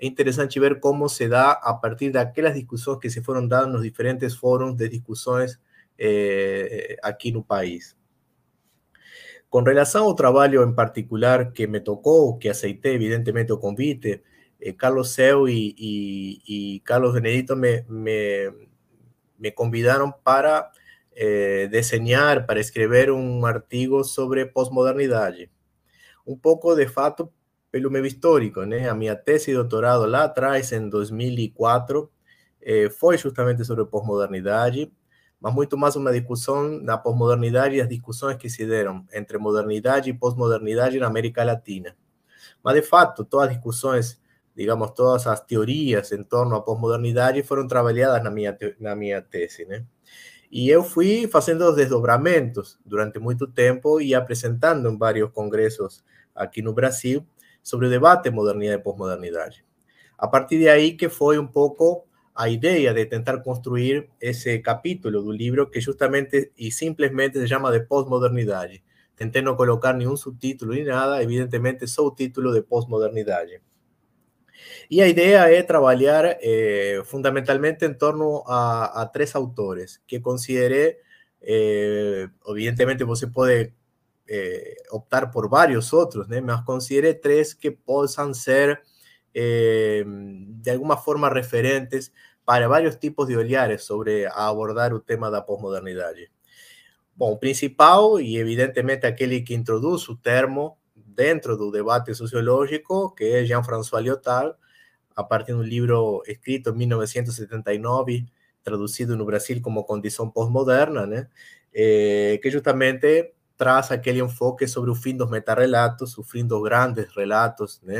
é interessante ver como se dá a partir daquelas discussões que se foram dadas nos diferentes fóruns de discussões eh, aqui no país. Com relação ao trabalho em particular que me tocou, que aceitei evidentemente o convite, eh, Carlos Seu e, e, e, Carlos Benedito me, me, me convidaram para eh, para escrever um artigo sobre pós-modernidade. Um pouco, de fato, pelo meu histórico, né? A minha tese de doutorado lá atrás, em 2004, eh, foi justamente sobre pós-modernidade mas muito mais uma discussão da pós-modernidade e as discussões que se deram entre modernidade e pós-modernidade na América Latina. Mas, de fato, todas as discussões, digamos, todas as teorias em torno à pós-modernidade foram trabalhadas na minha, na minha tese, né? E eu fui fazendo os desdobramentos durante muito tempo e apresentando em vários congressos aqui no Brasil sobre o debate modernidade e pós-modernidade. A partir de aí que foi um pouco a ideia de tentar construir esse capítulo do livro que justamente e simplesmente se chama de pós-modernidade. Tentei não colocar nenhum subtítulo nem nada, evidentemente só o título de pós-modernidade. E a ideia é trabalhar eh, fundamentalmente em torno a, três autores que considerei, eh, evidentemente você pode eh, optar por vários outros, né? mas considerei três que possam ser de alguma forma referentes para varios tipos de olhares sobre abordar el tema de la posmodernidad. Bom, principal y evidentemente aquel que introduce el termo dentro del debate sociológico, que es Jean-François Lyotard, a partir de un libro escrito en 1979, traducido en Brasil como Condición Postmoderna, eh, que justamente traza aquel enfoque sobre el fin dos metarrelatos, o fin dos grandes relatos, ¿no?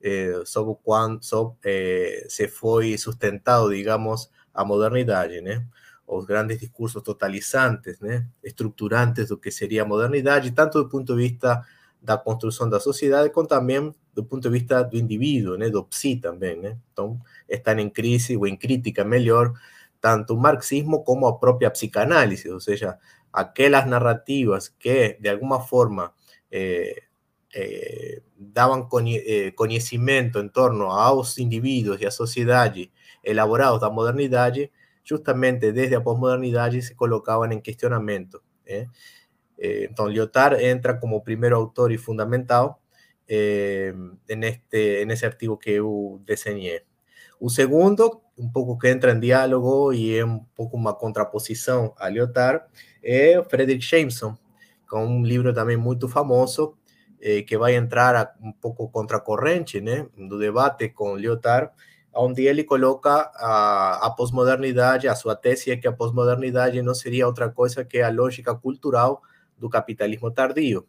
eh, sobre quando sobre, eh, se foi sustentado, digamos, a modernidade, né? Os grandes discursos totalizantes, né? Estruturantes do que seria a modernidade, tanto do ponto de vista da construção da sociedade, como também do ponto de vista do indivíduo, né? Do psi também, né? Então, estão em crise ou crítica melhor tanto o marxismo como a própria psicanálise, ou seja, aquelas narrativas que de alguma forma eh, eh, daban eh, conocimiento en torno a los individuos y a sociedade elaborados da modernidade, justamente desde a posmodernidade se colocaban en cuestionamiento. ¿eh? entonces, Lyotard entra como primer autor y fundamental en, este, en ese artigo que yo diseñé. Un segundo, un poco que entra en diálogo y es un poco una contraposición a Lyotard, es Frederick Jameson, con un libro también muy famoso, eh, que vai entrar a, um pouco contracorrente né, do debate com Lyotard, onde ele coloca a, a pós-modernidade, a sua tese é que a pós-modernidade não seria outra coisa que a lógica cultural do capitalismo tardio.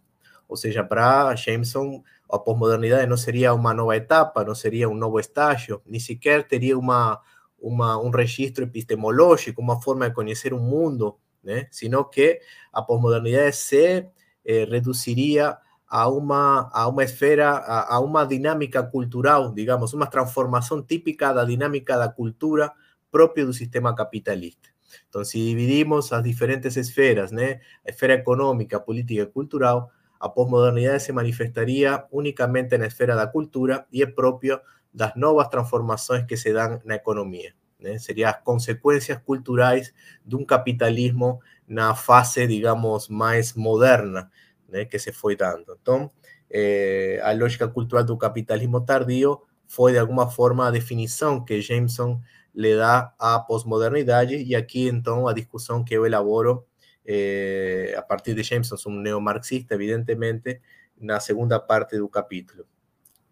Ou seja, para Jameson, a pós-modernidade não seria uma nova etapa, não seria um novo estágio, nem sequer teria uma, uma, um registro epistemológico, uma forma de conhecer o mundo, né? sino que a pós-modernidade se eh, reduziria a uma, a uma esfera, a, a, uma dinâmica cultural, digamos, uma transformação típica da dinâmica da cultura própria do sistema capitalista. Então, se dividimos as diferentes esferas, né, a esfera econômica, política e cultural, a pós-modernidade se manifestaria unicamente na esfera da cultura e é próprio das novas transformações que se dão na economia. Né? seria as consequências culturais de um capitalismo na fase, digamos, mais moderna né, que se foi dando. Então, eh, a lógica cultural do capitalismo tardio foi, de alguma forma, a definição que Jameson le dá à pós-modernidade, e aqui, então, a discussão que eu elaboro eh, a partir de Jameson, um neomarxista, evidentemente, na segunda parte do capítulo.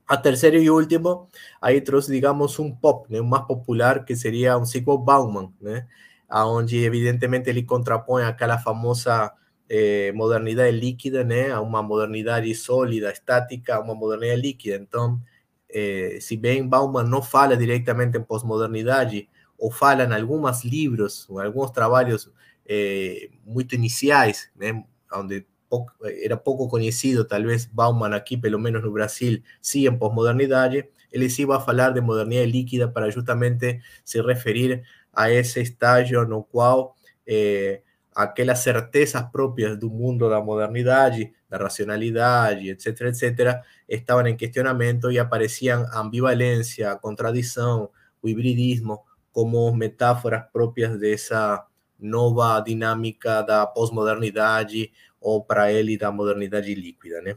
A terceiro e último, aí trouxe, digamos, um pop, né, mais popular, que seria um ciclo Bauman, né, onde, evidentemente, ele contrapõe aquela famosa eh, modernidade líquida, né, a uma modernidade sólida, estática, a uma modernidade líquida. Então, eh, se bem Bauman não fala diretamente em pós-modernidade, ou fala em alguns livros, ou alguns trabalhos eh, muito iniciais, né, onde pouco, era pouco conhecido, talvez Bauman aqui, pelo menos no Brasil, sim em pós-modernidade, ele iba a falar de modernidade líquida para justamente se referir a esse estágio no qual eh, aquelas certezas próprias do mundo da modernidade, da racionalidade, etc., etc., estavam em questionamento e apareciam a ambivalência, a contradição, hibridismo como metáforas próprias dessa nova dinâmica da pós-modernidade ou para ele da modernidade líquida, né?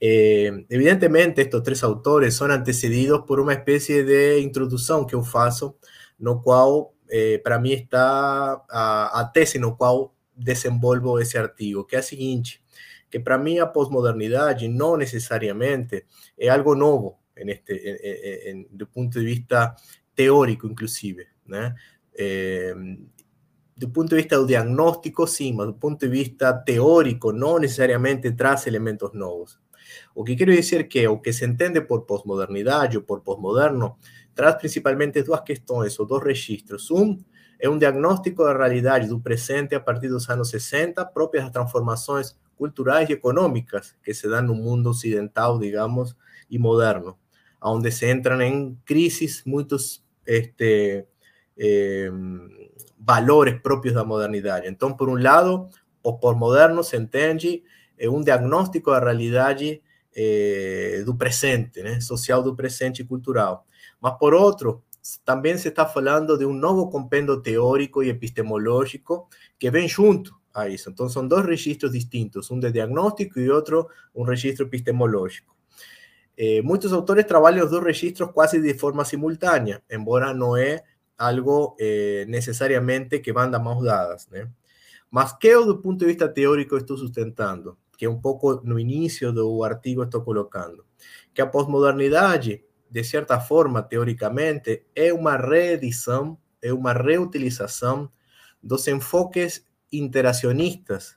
Eh, evidentemente, estes três autores são antecedidos por uma espécie de introdução que eu faço, no qual eh, para mí está a, a, tese no qual desenvolvo esse artigo, que a seguinte, que para mí a posmodernidade não necessariamente é algo novo en este, en, en, do ponto de vista teórico, inclusive, né? Do ponto de vista do diagnóstico, sim, mas do ponto de vista teórico, não necessariamente traz elementos novos. O que quero dizer que o que se entende por posmodernidade ou por posmoderno traz principalmente duas questões ou dois registros. Um é um diagnóstico da realidade do presente a partir dos anos 60, próprias das transformações culturais e econômicas que se dão no mundo ocidental, digamos, e moderno, onde se entram em crises muitos este, eh, valores próprios da modernidade. Então, por um lado, o pós-moderno se entende é um diagnóstico da realidade eh, do presente, né? social do presente e cultural. Mas, por outro, também se está falando de um novo compêndio teórico e epistemológico que vem junto a isso. Então, são dois registros distintos, um de diagnóstico e outro um registro epistemológico. Eh, muitos autores trabalham os dois registros quase de forma simultânea, embora não é algo eh, necessariamente que vão dar mãos dadas? Mas que do ponto de vista teórico, estou sustentando, que é um pouco no início do artigo estou colocando, que a pós-modernidade de certa forma, teoricamente, é uma reedição, é uma reutilização dos enfoques interacionistas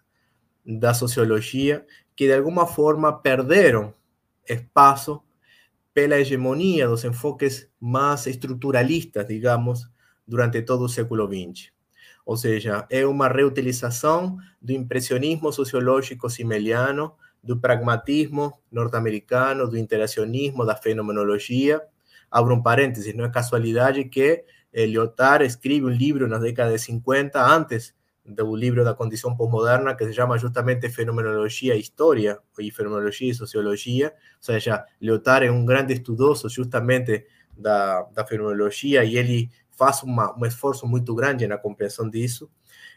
da sociologia que, de alguma forma, perderam espaço pela hegemonia dos enfoques mais estruturalistas, digamos, durante todo o século XX. Ou seja, é uma reutilização do impressionismo sociológico simeliano do pragmatismo norte-americano, do interacionismo, da fenomenologia. Abro um parênteses, não é casualidade que Lyotard escreve um livro na década de 50, antes do livro da condição pós-moderna, que se chama justamente Fenomenologia e História, e Fenomenologia e Sociologia. Ou seja, Lyotard é um grande estudoso justamente da, da fenomenologia e ele faz uma, um esforço muito grande na compreensão disso.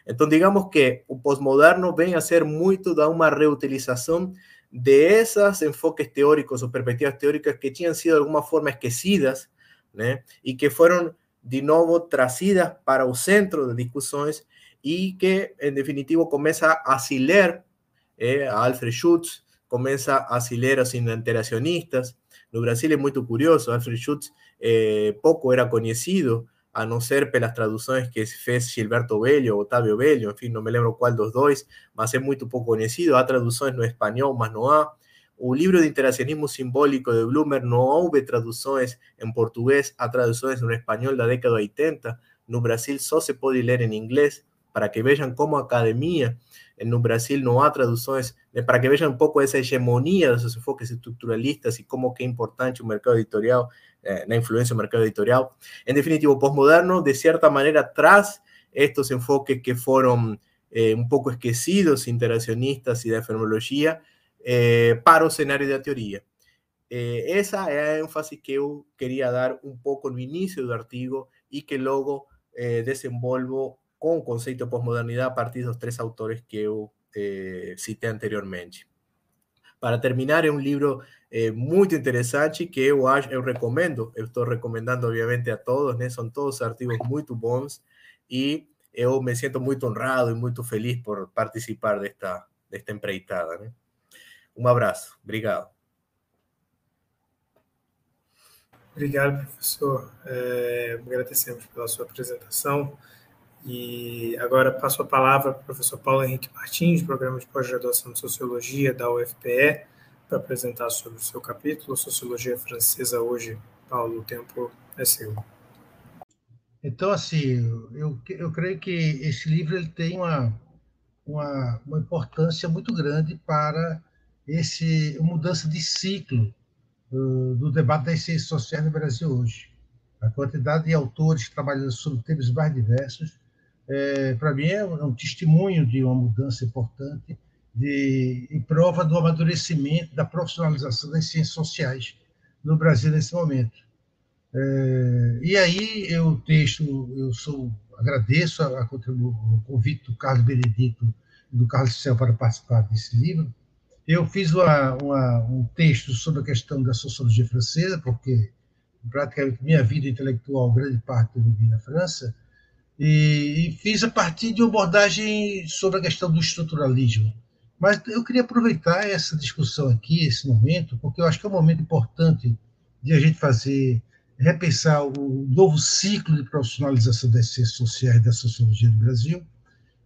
Então, digamos que o pós-moderno vem a ser muito da uma reutilização de esses enfoques teóricos ou perspectivas teóricas que tinham sido de alguma forma esquecidas, né? E que foram de novo trazidas para o centro de discussões e que, em definitivo, começa a se ler eh, a Alfred Schutz, começa a se ler os interacionistas. No Brasil é muito curioso, Alfred Schutz eh, pouco era conhecido, a no ser pelas traduções que fez Gilberto Bello, Otávio Bello, enfim, não me lembro qual dos dois, mas é muito pouco conhecido. Há traduções no espanhol, mas não há. O livro de Interacionismo Simbólico de Blumer não houve traduções em português, há traduções no espanhol da década de 80. No Brasil só se pode ler em inglês, para que vejam como a academia no Brasil não há traduções, né, para que vejam um pouco essa hegemonia dos enfoques estruturalistas e como que importante o mercado editorial eh, na influência do mercado editorial. Em definitivo, pós-moderno, de certa maneira, traz estes enfoques que foram eh, um pouco esquecidos, interacionistas e da fenomenologia, eh, para o cenário da teoria. essa é a ênfase que eu queria dar um pouco no início do artigo, y que luego eh, desenvolvo con o conceito de pós-modernidade a partir dos três autores que eu eh, citei anteriormente. Para terminar, é um livro eh, muito interessante que eu acho, eu recomendo, eu estou recomendando obviamente a todos, né? São todos artigos muito bons e eu me sinto muito honrado e muito feliz por participar desta desta empreitada, né? Um abraço, obrigado. Obrigado, professor. É, agradecemos pela sua apresentação. E agora passo a palavra para o professor Paulo Henrique Martins, programa de pós-graduação de Sociologia da UFPE, para apresentar sobre o seu capítulo, Sociologia Francesa hoje. Paulo, o tempo é seu. Então, assim, eu, eu creio que esse livro ele tem uma, uma, uma importância muito grande para esse mudança de ciclo do, do debate das ciências sociais no Brasil hoje. A quantidade de autores trabalhando sobre temas mais diversos é, para mim, é um testemunho de uma mudança importante de, e prova do amadurecimento, da profissionalização das ciências sociais no Brasil nesse momento. É, e aí, eu texto, eu sou, agradeço a, a, o convite do Carlos Benedito e do Carlos Céu para participar desse livro. Eu fiz uma, uma, um texto sobre a questão da sociologia francesa, porque praticamente minha vida intelectual, grande parte eu vivi na França, e, e fiz a partir de uma abordagem sobre a questão do estruturalismo. Mas eu queria aproveitar essa discussão aqui, esse momento, porque eu acho que é um momento importante de a gente fazer, repensar o novo ciclo de profissionalização das ciências sociais e da sociologia no Brasil.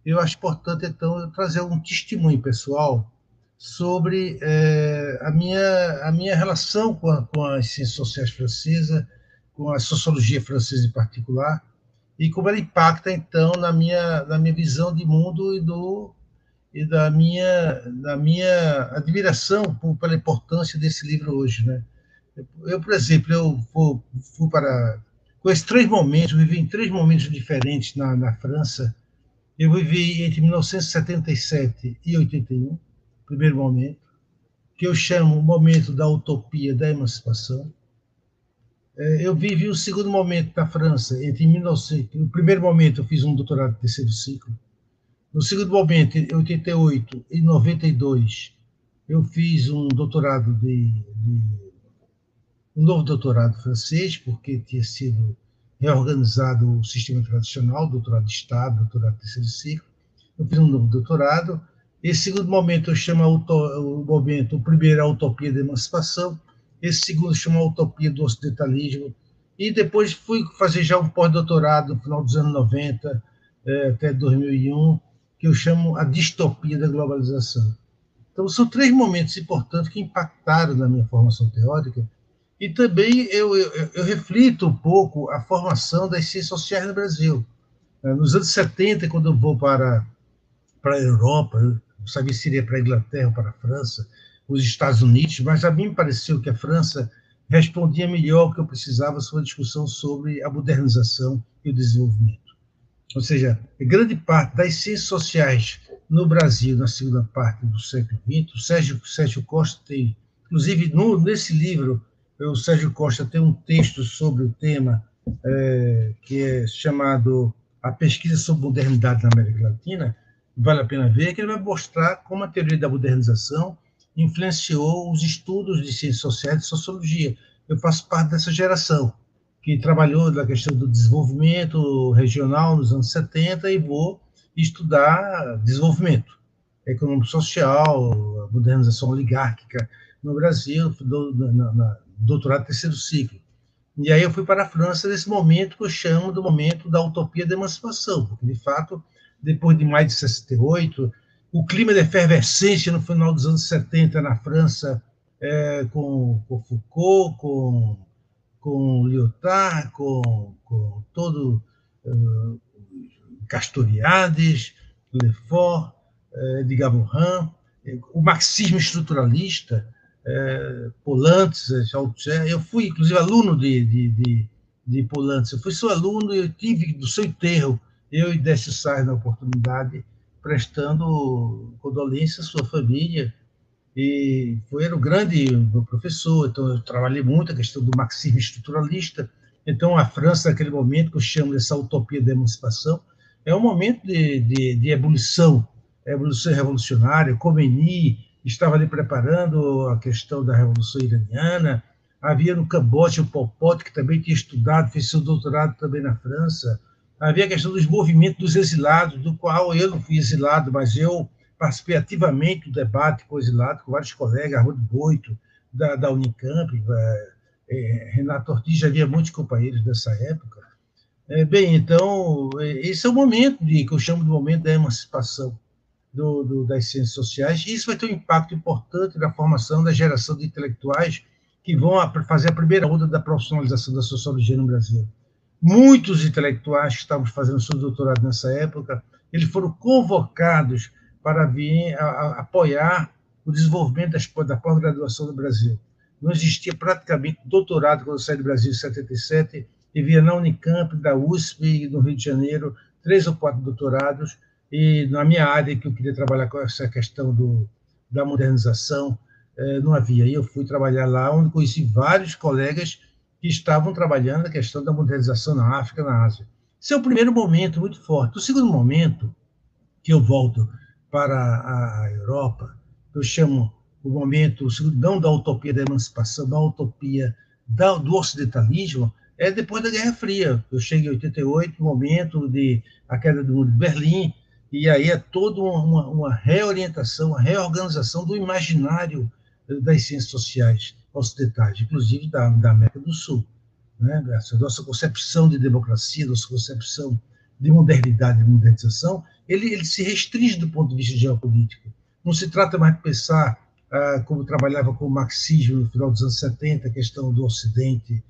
Eu acho importante, então, eu trazer um testemunho pessoal sobre é, a, minha, a minha relação com, a, com as ciências sociais francesas, com a sociologia francesa em particular, e como ela impacta então na minha na minha visão de mundo e do e da minha da minha admiração por, pela importância desse livro hoje, né? Eu, por exemplo, eu fui, fui para com esses três momentos, vivi em três momentos diferentes na, na França. Eu vivi entre 1977 e 81, primeiro momento, que eu chamo o momento da utopia da emancipação eu vivi o segundo momento na França, entre 1900. No primeiro momento, eu fiz um doutorado de terceiro ciclo. No segundo momento, em 88 e 92, eu fiz um doutorado de, de, um novo doutorado francês, porque tinha sido reorganizado o sistema tradicional, doutorado de Estado, doutorado de terceiro ciclo. Eu fiz um novo doutorado. Esse segundo momento eu chamo o momento, o primeiro é a utopia da emancipação, esse segundo chama Utopia do Ocidentalismo, e depois fui fazer já um pós-doutorado no final dos anos 90, é, até 2001, que eu chamo a distopia da globalização. Então, são três momentos importantes que impactaram na minha formação teórica, e também eu, eu, eu reflito um pouco a formação das ciências sociais no Brasil. É, nos anos 70, quando eu vou para, para a Europa, eu sabia se iria para a Inglaterra, para a França, os Estados Unidos, mas a mim me pareceu que a França respondia melhor que eu precisava sobre a discussão sobre a modernização e o desenvolvimento. Ou seja, grande parte das ciências sociais no Brasil, na segunda parte do século XX, o Sérgio, Sérgio Costa tem, inclusive no, nesse livro, o Sérgio Costa tem um texto sobre o tema é, que é chamado A Pesquisa sobre Modernidade na América Latina, vale a pena ver, que ele vai mostrar como a teoria da modernização influenciou os estudos de ciências sociais e sociologia. Eu faço parte dessa geração que trabalhou na questão do desenvolvimento regional nos anos 70 e vou estudar desenvolvimento econômico social, modernização oligárquica no Brasil, do, na, na, doutorado terceiro ciclo. E aí eu fui para a França nesse momento que eu chamo do momento da utopia da emancipação, porque de fato, depois de mais de 68, o clima de efervescência no final dos anos 70 na França, é, com, com, Foucault, com, com Lyotard, com, com todo uh, Castoriadis, Lefort, uh, Edgar Morin, o marxismo estruturalista, uh, Polantes, eu fui, inclusive, aluno de, de, de, de Polantes, eu fui seu aluno e eu tive do seu enterro, eu e Décio Salles, na oportunidade, prestando condolências à sua família. E foi era grande professor, então eu trabalhei muito a questão do marxismo estruturalista, Então, a França, naquele momento, que eu chamo dessa utopia da emancipação, é um momento de, de, de ebulição, evolução revolucionária. Khomeini estava ali preparando a questão da Revolução Iraniana. Havia no Camboja o Pol Pot, que também tinha estudado, fez seu doutorado também na França. Havia a questão dos movimentos dos exilados, do qual eu não fui exilado, mas eu participei ativamente do debate com exilados, com vários colegas, Armando Boito, da, da Unicamp, é, Renato Ortiz, havia muitos companheiros dessa época. É, bem, então, esse é o momento de, que eu chamo de momento da emancipação do, do, das ciências sociais, e isso vai ter um impacto importante na formação da geração de intelectuais que vão fazer a primeira onda da profissionalização da sociologia no Brasil. Muitos intelectuais que estavam fazendo seu doutorado nessa época, eles foram convocados para vir a, a apoiar o desenvolvimento das, da pós-graduação no Brasil. Não existia praticamente doutorado quando eu saí do Brasil em 77, e via na Unicamp, da USP, no Rio de Janeiro, três ou quatro doutorados, e na minha área, que eu queria trabalhar com essa questão do, da modernização, eh, não havia. E eu fui trabalhar lá, onde conheci vários colegas que estavam trabalhando a questão da modernização na África, na Ásia. Esse é o primeiro momento muito forte. O segundo momento, que eu volto para a Europa, eu chamo o momento, não da utopia da emancipação, da utopia do ocidentalismo, é depois da Guerra Fria. Eu cheguei em 88, momento de a queda do muro de Berlim, e aí é toda uma, uma reorientação, uma reorganização do imaginário das ciências sociais ocidentais, inclusive da, da América do Sul. Né? Essa nossa concepção de democracia, nossa concepção de modernidade e modernização, ele, ele se restringe do ponto de vista geopolítico. Não se trata mais de pensar ah, como trabalhava com o marxismo no final dos anos 70, a questão do Ocidente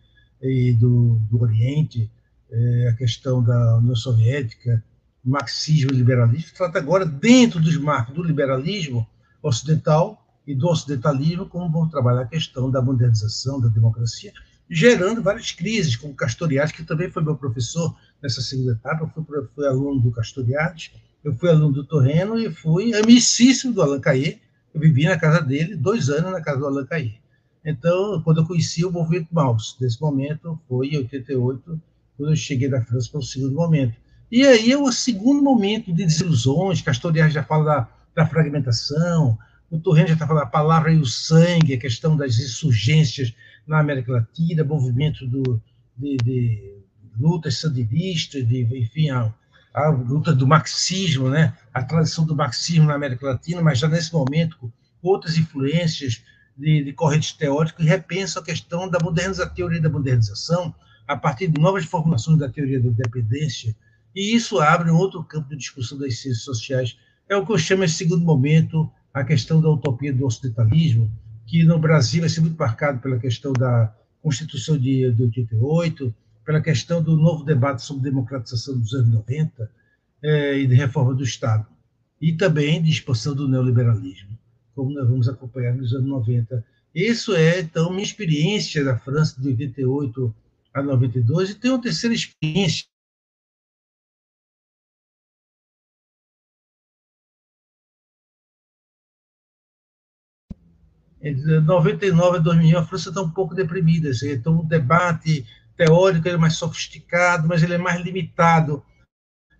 e do, do Oriente, eh, a questão da União Soviética, marxismo e liberalismo, trata agora, dentro dos marcos do liberalismo ocidental e do ocidentalismo, como vão trabalhar a questão da modernização, da democracia, gerando várias crises, como Castoriadis, que também foi meu professor nessa segunda etapa, eu fui, fui aluno do Castoriadis, eu fui aluno do Torreno e fui amicíssimo do Allan Cahier, eu vivi na casa dele dois anos na casa do Allan Cahier. Então, quando eu conheci o movimento Maus, nesse momento foi em 88, quando eu cheguei da França para o segundo momento. E aí é o segundo momento de desilusões, Castoriadis já fala da, da fragmentação, o Torrent já está falando a palavra e o sangue, a questão das insurgências na América Latina, movimento do, de, de lutas sandinistas, de, enfim, a, a, luta do marxismo, né? a tradição do marxismo na América Latina, mas já nesse momento com outras influências de, de correntes teóricas que repensam a questão da modernização, teoria da modernização, a partir de novas formulações da teoria da dependência, e isso abre um outro campo de discussão das ciências sociais. É o que eu chamo esse segundo momento, a questão da utopia do ocidentalismo, que no Brasil vai ser muito marcado pela questão da Constituição de, de 88, pela questão do novo debate sobre democratização dos anos 90 é, e de reforma do Estado, e também de expansão do neoliberalismo, como nós vamos acompanhar nos anos 90. Isso é, então, minha experiência da França de 88 a 92, e tem uma terceira experiência De 99 a 2001, a França está um pouco deprimida. Então, o debate teórico é mais sofisticado, mas ele é mais limitado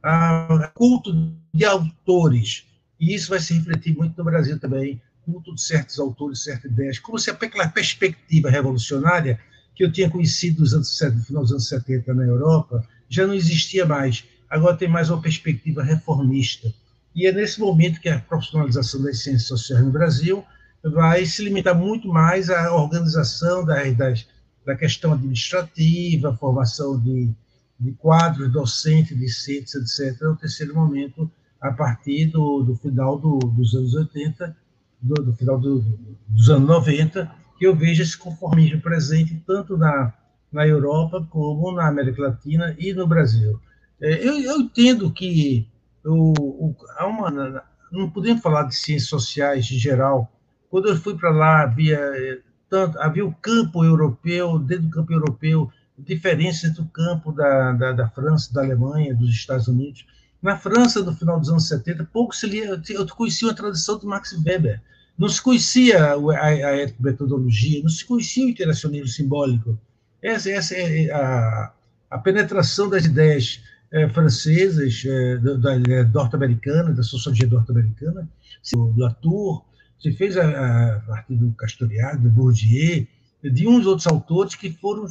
a culto de autores. E isso vai se refletir muito no Brasil também, culto de certos autores, certas ideias, como se aquela perspectiva revolucionária que eu tinha conhecido nos anos, no final dos anos 70 na Europa já não existia mais. Agora tem mais uma perspectiva reformista. E é nesse momento que a profissionalização das ciências sociais no Brasil vai se limitar muito mais à organização das, da questão administrativa, formação de, de quadros docentes, discentes, etc., no terceiro momento, a partir do, do final do, dos anos 80, do, do final dos anos 90, que eu vejo esse conformismo presente tanto na, na Europa como na América Latina e no Brasil. É, eu, eu entendo que o, o, há uma, não podemos falar de ciências sociais em geral quando eu fui para lá, havia eh, tanto, havia o campo europeu, dentro do campo europeu, diferenças entre o campo da, da, da, França, da Alemanha, dos Estados Unidos. Na França, no final dos anos 70, pouco se lia, eu conhecia a tradição do Max Weber, não se conhecia a, a, a metodologia, não se conhecia o interacionismo simbólico. Essa, essa é a, a penetração das ideias é, francesas, é, da, da norte-americana, da sociologia norte-americana, do Latour, se fez a, a partir do Castoriadis, do Bourdieu, de uns outros autores que foram,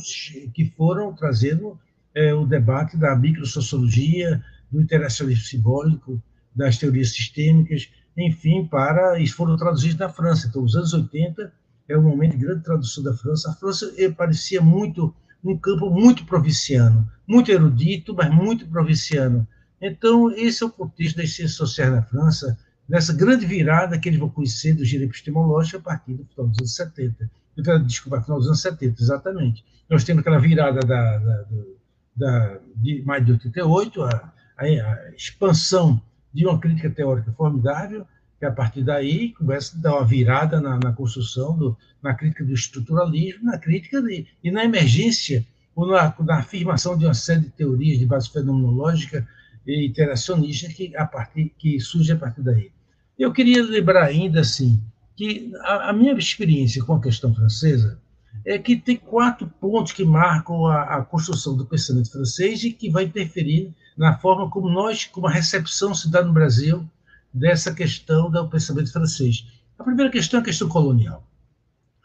que foram trazendo é, o debate da microsociologia, do internacionalismo simbólico, das teorias sistêmicas, enfim, para e foram traduzidos na França. Então, os anos 80 é um momento de grande tradução da França. A França eh, parecia muito um campo muito provinciano, muito erudito, mas muito provinciano. Então, esse é o contexto das ciências sociais na França, nessa grande virada que eles vão conhecer do giro epistemológico a partir do final dos anos 70. Desculpa, final dos anos 70, exatamente. Nós temos aquela virada da, da, da de maio de 88, a, a, a expansão de uma crítica teórica formidável, que a partir daí começa a dar uma virada na, na construção, do, na crítica do estruturalismo, na crítica de, e na emergência, ou na, na, afirmação de uma série de teorias de base fenomenológica e interacionista que, a partir, que surge a partir daí. Eu queria lembrar ainda assim que a, a minha experiência com a questão francesa é que tem quatro pontos que marcam a, a, construção do pensamento francês e que vai interferir na forma como nós, como a recepção se dá no Brasil dessa questão do pensamento francês. A primeira questão é a questão colonial.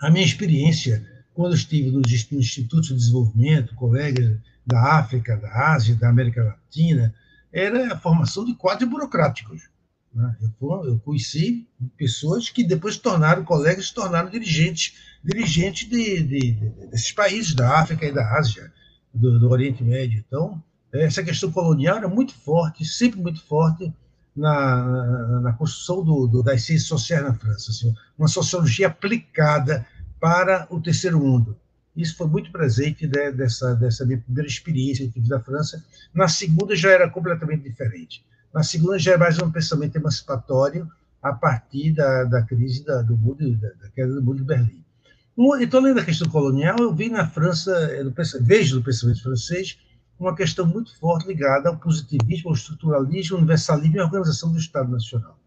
A minha experiência, quando estive nos institutos de desenvolvimento, colegas da África, da Ásia, da América Latina, era a formação de quadros burocráticos. Né? Eu, conheci pessoas que depois se tornaram colegas, se tornaram dirigentes, dirigentes de, de, de, desses países da África e da Ásia, do, do Oriente Médio. Então, essa questão colonial era muito forte, sempre muito forte, na, na, na construção do, do, das ciências sociais na França, assim, uma sociologia aplicada para o terceiro mundo. Isso foi muito presente né, dessa, dessa minha primeira experiência que tive na França. Na segunda já era completamente diferente. Na segunda já é um pensamento emancipatório a partir da, da crise da, do mundo, da, da queda do mundo de Berlim. Então, além da questão colonial, eu vi na França, vejo no pensamento francês, uma questão muito forte ligada ao positivismo, ao estruturalismo, ao universalismo e à organização do Estado Nacional.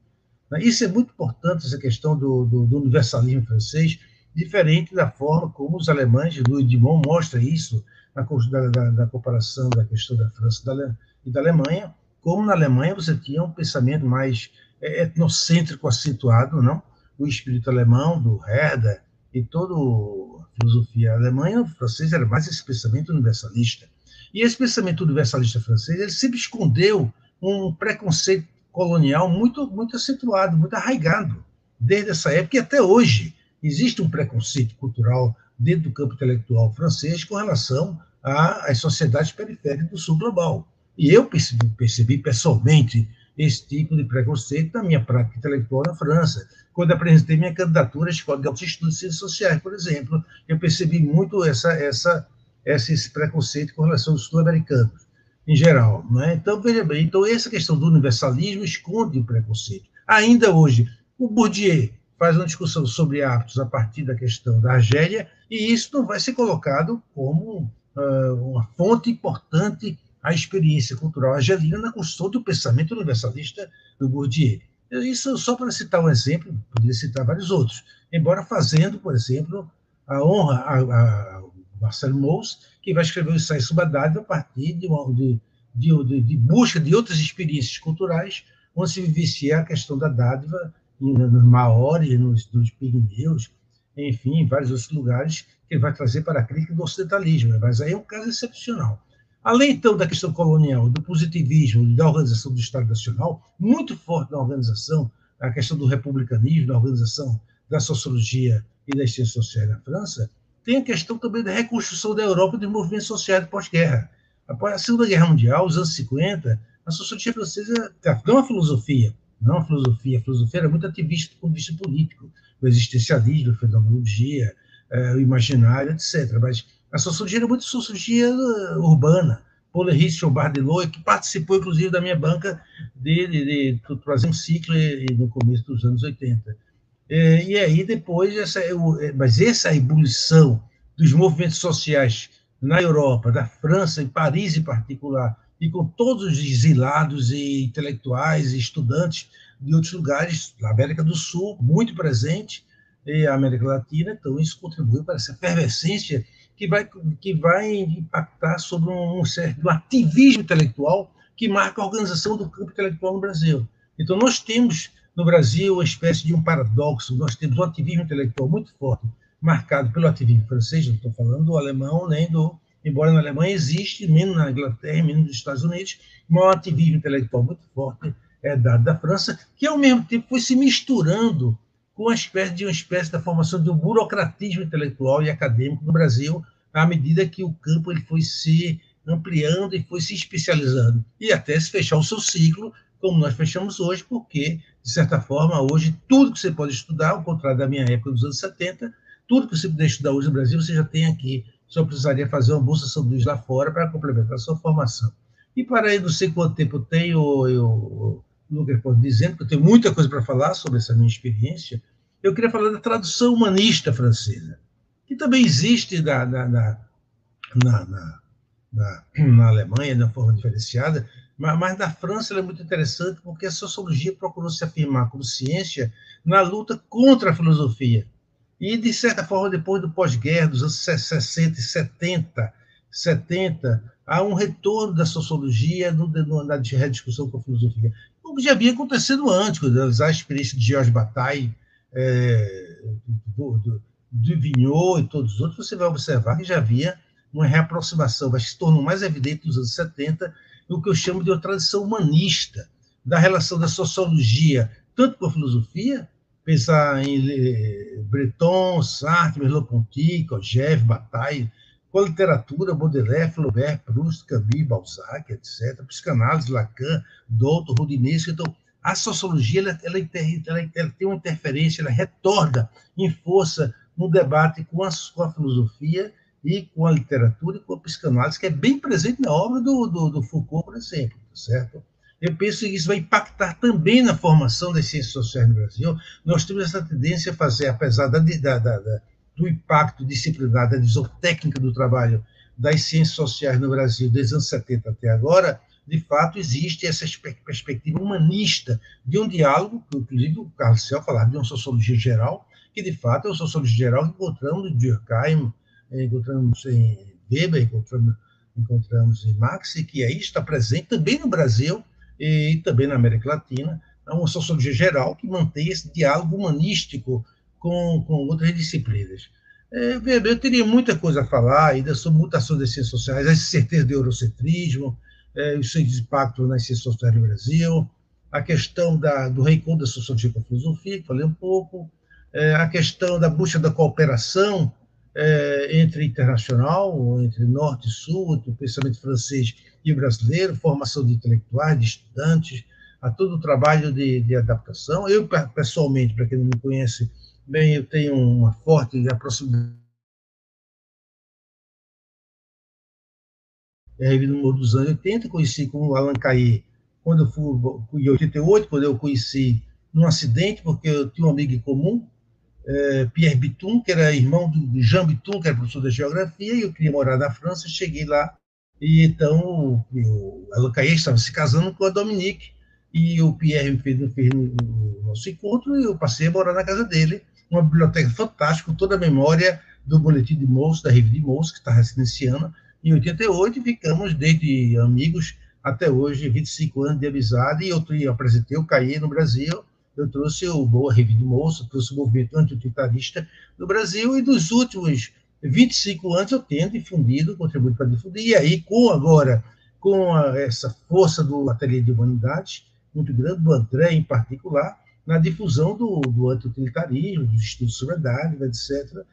Né? Isso é muito importante, essa questão do, do, do universalismo francês, diferente da forma como os alemães, Louis Dumont mostra isso na, da, da, comparação da questão da França e da Alemanha, como na Alemanha você tinha um pensamento mais é, etnocêntrico acentuado, não? O espírito alemão do Herder e toda a filosofia alemã, o francês era mais esse pensamento universalista. E esse pensamento universalista francês ele sempre escondeu um preconceito colonial muito, muito acentuado, muito arraigado, desde essa época e até hoje. Existe um preconceito cultural dentro do campo intelectual francês com relação às sociedades periféricas do sul global. E eu percebi, percebi pessoalmente esse tipo de preconceito na minha prática intelectual na França. Quando apresentei minha candidatura à Escola de Altos Estudos de Ciências Sociais, por exemplo, eu percebi muito essa, essa esse preconceito com relação aos sul-americanos, em geral. Né? Então, veja bem, então essa questão do universalismo esconde o preconceito. Ainda hoje, o Bourdieu faz uma discussão sobre hábitos a partir da questão da Argélia, e isso não vai ser colocado como uh, uma fonte importante à experiência cultural argelina na construção do pensamento universalista do Bourdieu. Isso só para citar um exemplo, poderia citar vários outros, embora fazendo, por exemplo, a honra a, a, Marcelo Mous, que vai escrever o ensaio sobre a a partir de, uma, de, de, de, busca de outras experiências culturais, onde se vivencia a questão da dádiva nos Maori, nos, nos Pigmeus, enfim, em vários outros lugares, que ele vai trazer para a crítica do ocidentalismo. Mas aí é um caso excepcional. Além, então, da questão colonial, do positivismo e da organização do Estado Nacional, muito forte na organização, a questão do republicanismo, da organização da sociologia e das ciências sociais na França, tem a questão também da reconstrução da Europa dos movimentos sociais pós-guerra. Após a Segunda Guerra Mundial, os anos 50, a sociologia francesa, não a filosofia, não a filosofia, a filosofia era muito ativista do ponto de vista político, o existencialismo, a fenomenologia, é, o imaginário, etc. Mas a sociologia era muito sociologia eh, urbana. Paul Henri Bardelot, que participou, inclusive, da minha banca de, de, de, trazer um ciclo no começo dos anos 80. É, e aí depois, essa, é, mas essa ebulição dos movimentos sociais na Europa, da França, em Paris em particular, e com todos os exilados e intelectuais e estudantes de outros lugares, na América do Sul, muito presente, e a América Latina, então isso contribuiu para essa efervescência que vai, que vai impactar sobre um, certo ativismo intelectual que marca a organização do campo intelectual no Brasil. Então, nós temos no Brasil uma espécie de um paradoxo, nós temos um ativismo intelectual muito forte, marcado pelo ativismo francês, não estou falando do alemão nem do. Embora na Alemanha existe, menos na Inglaterra, menos nos Estados Unidos, um ativismo intelectual muito forte é dado da França, que ao mesmo tempo foi se misturando com uma espécie de uma espécie da formação de um burocratismo intelectual e acadêmico no Brasil, à medida que o campo ele foi se ampliando e foi se especializando, e até se fechar o seu ciclo, como nós fechamos hoje, porque, de certa forma, hoje, tudo que você pode estudar, ao contrário da minha época dos anos 70, tudo que você puder estudar hoje no Brasil, você já tem aqui, só precisaria fazer uma bolsa sanduíche lá fora para complementar a sua formação. E para aí, não sei quanto tempo eu tenho, eu, Lucas pode dizendo, que eu tenho muita coisa para falar sobre essa minha experiência, eu queria falar da tradução humanista francesa, que também existe na, na, na, na, na, na Alemanha, de uma forma diferenciada, mas, mas na França ela é muito interessante porque a sociologia procurou se afirmar como ciência na luta contra a filosofia. E, de certa forma, depois do pós-guerra, dos anos 60 e 70, 70, há um retorno da sociologia no, na rediscussão com a filosofia. O que já havia acontecido antes, a experiência de Georges Bataille, é, do, do, Vignot e todos os outros, você vai observar que já havia uma reaproximação, mas se tornou mais evidente nos anos 70, o que eu chamo de uma tradição humanista, da relação da sociologia, tanto com a filosofia, pensar em Breton, Sartre, Merleau-Ponty, Kojève, Bataille, com a literatura, Baudelaire, Flaubert, Proust, Camus, Balzac, etc., psicanálise, Lacan, Doutor, Rudinesco, então, a sociologia ela, ela, ela, ela, tem uma interferência, ela retorna em força no debate com a, com a filosofia e com a literatura e com a psicanálise, que é bem presente na obra do, do, do Foucault, por exemplo, tá certo? Eu penso que isso vai impactar também na formação das ciências sociais no Brasil. Nós temos essa tendência a fazer, apesar da, da, da, do impacto disciplinar, da visão técnica do trabalho das ciências sociais no Brasil desde os anos 70 até agora, de fato, existe essa perspectiva humanista de um diálogo, inclusive o Carlos Cel falava de uma sociologia geral, que de fato é uma sociologia geral que encontramos em Durkheim, encontramos em Weber, encontramos, encontramos em Marx, e que aí está presente também no Brasil e também na América Latina, é uma sociologia geral que mantém esse diálogo humanístico com, com outras disciplinas. É, eu teria muita coisa a falar ainda sobre mutações das ciências sociais, a certeza do eurocentrismo, é, os seus impactos nas ciências sociais no Brasil, a questão da, do reencontro da sociologia com a filosofia, que falei um pouco, é, a questão da busca da cooperação é, entre internacional, entre norte e sul, entre o pensamento francês e brasileiro, formação de intelectuais, de estudantes, a todo o trabalho de, de adaptação. Eu, pessoalmente, para quem não me conhece bem, eu tenho uma forte aproximação. É, no dos anos 80, conheci com o Alan Caí quando eu fui em 88, quando eu conheci num acidente, porque eu tinha um amigo em comum, é, Pierre Bitum, que era irmão do Jean Bitum, que era professor de geografia, e eu queria morar na França, cheguei lá, e então o Alan Caí estava se casando com a Dominique, e o Pierre me fez, fez o nosso encontro, e eu passei a morar na casa dele, uma biblioteca fantástica, com toda a memória do Boletim de Moço, da Revista de que está residenciando, em 88 ficamos desde amigos até hoje, 25 anos de amizade, e eu, eu apresentei o CAE no Brasil, eu trouxe o Boa Revista do Moço, trouxe o movimento antiutilitarista no Brasil, e dos últimos 25 anos eu tenho difundido, contribuído para difundir, e aí, com agora, com a, essa força do Ateliê de Humanidades, muito grande, do André em particular, na difusão do, do antiutilitarismo, dos estudos sobre a dádiva, etc.,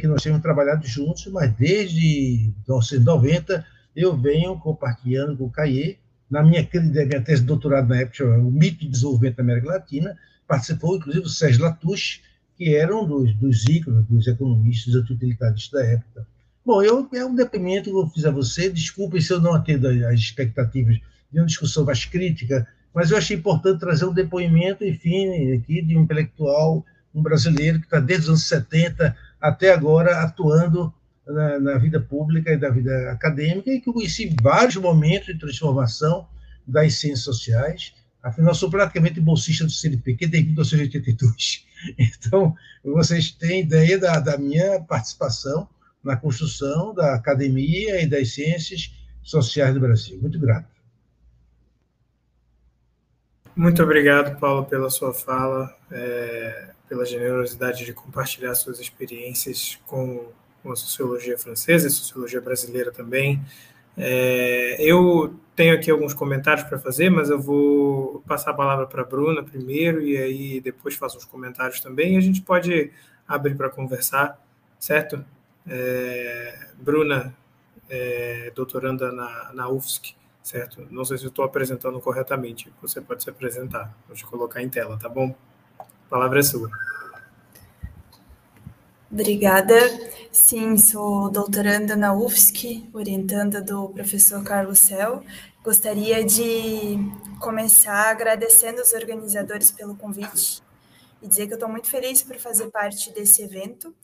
que nós temos trabalhado juntos, mas desde 1990 eu venho compartilhando com o CAIE, na minha, minha tese de doutorado na época, o Mito de Desenvolvimento da América Latina, participou inclusive o Sérgio Latouche, que era um dos, dos ícones, dos economistas utilitaristas da época. Bom, eu, é um depoimento que eu fiz a você, desculpe se eu não atendo às expectativas de uma discussão mais crítica, mas eu achei importante trazer um depoimento, enfim, aqui de um intelectual, um brasileiro que está desde os anos 70 até agora atuando na, na, vida pública e da vida acadêmica, e que eu conheci vários momentos de transformação das ciências sociais. Afinal, sou praticamente bolsista do CNPq desde 1982. Então, vocês têm ideia da, da minha participação na construção da academia e das ciências sociais do Brasil. Muito grato. Muito obrigado, Paulo, pela sua fala, é, pela generosidade de compartilhar suas experiências com, a sociologia francesa e sociologia brasileira também. É, eu tenho aqui alguns comentários para fazer, mas eu vou passar a palavra para a Bruna primeiro e aí depois faço os comentários também e a gente pode abrir para conversar, certo? É, Bruna, é, doutoranda na, na UFSC, certo? Não sei se estou apresentando corretamente. Você pode se apresentar. Vou te colocar em tela, tá bom? A palavra é sua. Obrigada. Sim, sou doutoranda na UFSC, orientanda do professor Carlos Cel. Gostaria de começar agradecendo os organizadores pelo convite e dizer que eu estou muito feliz por fazer parte desse evento.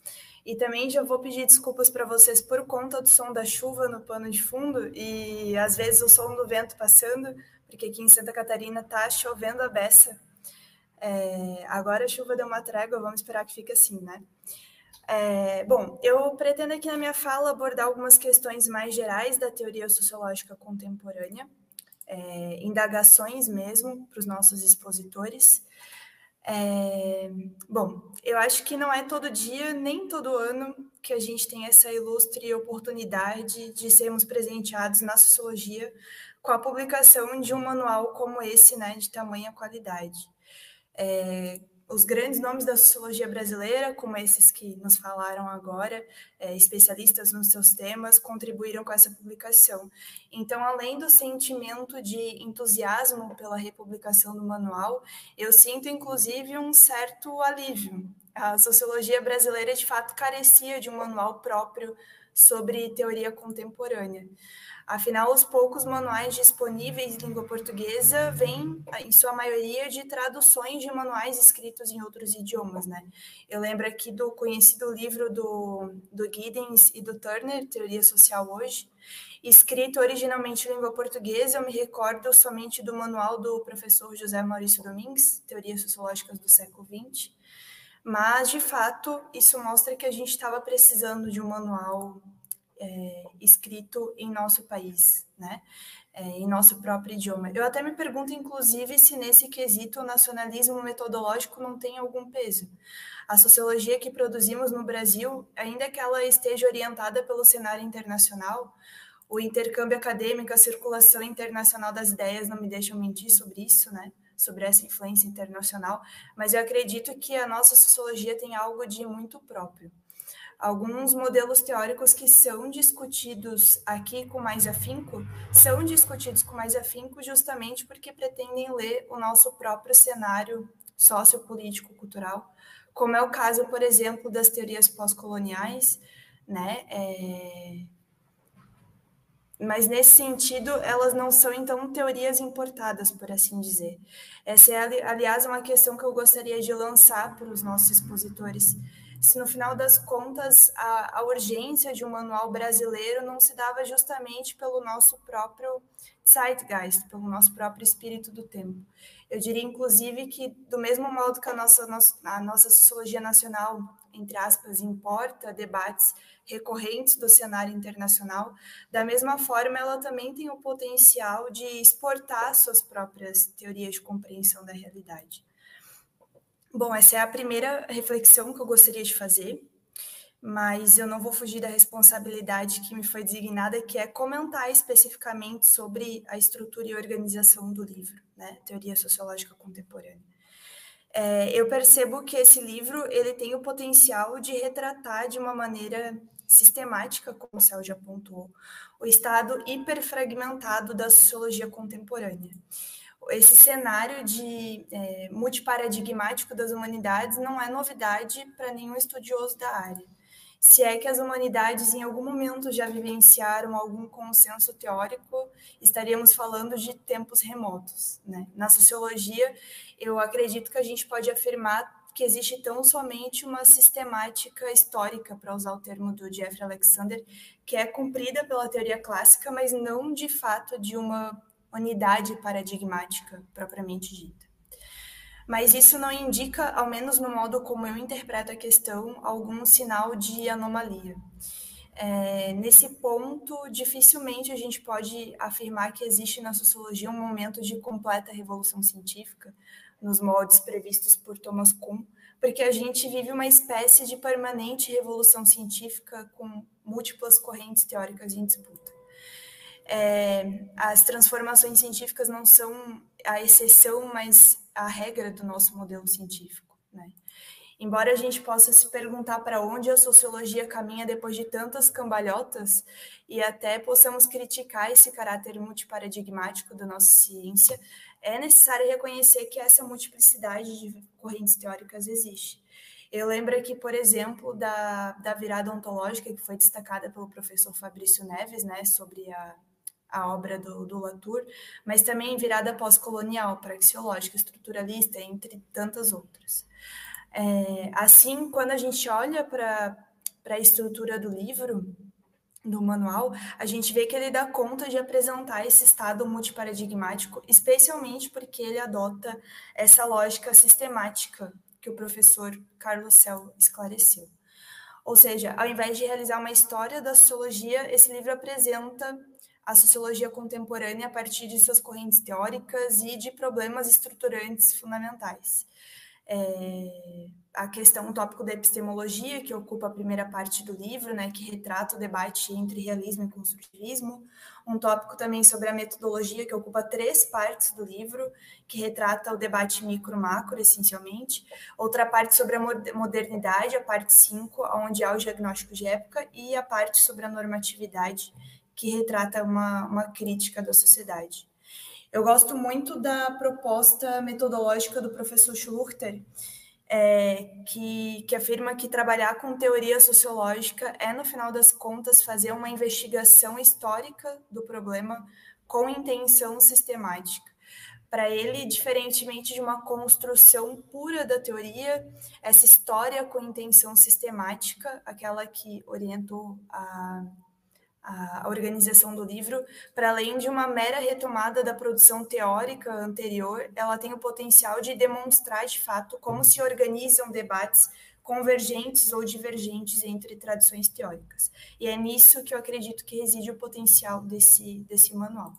E também já vou pedir desculpas para vocês por conta do som da chuva no pano de fundo e às vezes o som do vento passando, porque aqui em Santa Catarina está chovendo a beça. É, agora a chuva deu uma trégua, vamos esperar que fique assim, né? É, bom, eu pretendo aqui na minha fala abordar algumas questões mais gerais da teoria sociológica contemporânea, é, indagações mesmo para os nossos expositores. É, bom, eu acho que não é todo dia, nem todo ano, que a gente tem essa ilustre oportunidade de sermos presenteados na sociologia com a publicação de um manual como esse, né, de tamanha qualidade. É, os grandes nomes da sociologia brasileira, como esses que nos falaram agora, é, especialistas nos seus temas, contribuíram com essa publicação. Então, além do sentimento de entusiasmo pela republicação do manual, eu sinto inclusive um certo alívio. A sociologia brasileira, de fato, carecia de um manual próprio sobre teoria contemporânea. Afinal, os poucos manuais disponíveis em língua portuguesa vêm, em sua maioria, de traduções de manuais escritos em outros idiomas, né? Eu lembro aqui do conhecido livro do, do Giddens e do Turner, Teoria Social Hoje, escrito originalmente em língua portuguesa, eu me recordo somente do manual do professor José Maurício Domingues, Teorias Sociológicas do século XX, mas, de fato, isso mostra que a gente estava precisando de um manual é, escrito em nosso país, né? É, em nosso próprio idioma. Eu até me pergunto, inclusive, se nesse quesito o nacionalismo metodológico não tem algum peso. A sociologia que produzimos no Brasil, ainda que ela esteja orientada pelo cenário internacional, o intercâmbio acadêmico, a circulação internacional das ideias não me deixam mentir sobre isso, né? Sobre essa influência internacional, mas eu acredito que a nossa sociologia tem algo de muito próprio alguns modelos teóricos que são discutidos aqui com mais afinco são discutidos com mais afinco justamente porque pretendem ler o nosso próprio cenário sociopolítico cultural, como é o caso, por exemplo, das teorias pós-coloniais, né? É... Mas nesse sentido, elas não são então teorias importadas, por assim dizer. Essa é, aliás, uma questão que eu gostaria de lançar para os nossos expositores se no final das contas a, a, urgência de um manual brasileiro não se dava justamente pelo nosso próprio zeitgeist, pelo nosso próprio espírito do tempo. Eu diria, inclusive, que do mesmo modo que a nossa, a nossa sociologia nacional, entre aspas, importa debates recorrentes do cenário internacional, da mesma forma ela também tem o potencial de exportar suas próprias teorias de compreensão da realidade. Bom, essa é a primeira reflexão que eu gostaria de fazer, mas eu não vou fugir da responsabilidade que me foi designada, que é comentar especificamente sobre a estrutura e organização do livro, né? Teoria Sociológica Contemporânea. É, eu percebo que esse livro ele tem o potencial de retratar de uma maneira sistemática, como o Céu já apontou, o estado hiperfragmentado da sociologia contemporânea esse cenário de é, multiparadigmático das humanidades não é novidade para nenhum estudioso da área. Se é que as humanidades em algum momento já vivenciaram algum consenso teórico, estaríamos falando de tempos remotos. Né? Na sociologia, eu acredito que a gente pode afirmar que existe tão somente uma sistemática histórica, para usar o termo do Jeffrey Alexander, que é cumprida pela teoria clássica, mas não de fato de uma unidade paradigmática propriamente dita. Mas isso não indica, ao menos no modo como eu interpreto a questão, algum sinal de anomalia. É, nesse ponto, dificilmente a gente pode afirmar que existe na sociologia um momento de completa revolução científica, nos moldes previstos por Thomas Kuhn, porque a gente vive uma espécie de permanente revolução científica com múltiplas correntes teóricas em disputa. É, as transformações científicas não são a exceção, mas a regra do nosso modelo científico. Né? Embora a gente possa se perguntar para onde a sociologia caminha depois de tantas cambalhotas, e até possamos criticar esse caráter multiparadigmático da nossa ciência, é necessário reconhecer que essa multiplicidade de correntes teóricas existe. Eu lembro aqui, por exemplo, da, da virada ontológica que foi destacada pelo professor Fabrício Neves, né, sobre a, a obra do, do Latour, mas também virada pós-colonial, praxeológica, estruturalista, entre tantas outras. É, assim, quando a gente olha para a estrutura do livro, do manual, a gente vê que ele dá conta de apresentar esse estado multiparadigmático, especialmente porque ele adota essa lógica sistemática que o professor Carlos Cel esclareceu. Ou seja, ao invés de realizar uma história da sociologia, esse livro apresenta a sociologia contemporânea a partir de suas correntes teóricas e de problemas estruturantes fundamentais. É, a questão, o tópico da epistemologia, que ocupa a primeira parte do livro, né, que retrata o debate entre realismo e construtivismo, um tópico também sobre a metodologia, que ocupa três partes do livro, que retrata o debate micro-macro, essencialmente, outra parte sobre a modernidade, a parte 5, onde há o diagnóstico de época, e a parte sobre a normatividade, que retrata uma, uma crítica da sociedade. Eu gosto muito da proposta metodológica do professor Schluchter, é, que, que afirma que trabalhar com teoria sociológica é, no final das contas, fazer uma investigação histórica do problema com intenção sistemática. Para ele, diferentemente de uma construção pura da teoria, essa história com intenção sistemática, aquela que orientou a a organização do livro, para além de uma mera retomada da produção teórica anterior, ela tem o potencial de demonstrar de fato como se organizam debates convergentes ou divergentes entre tradições teóricas. E é nisso que eu acredito que reside o potencial desse, desse manual.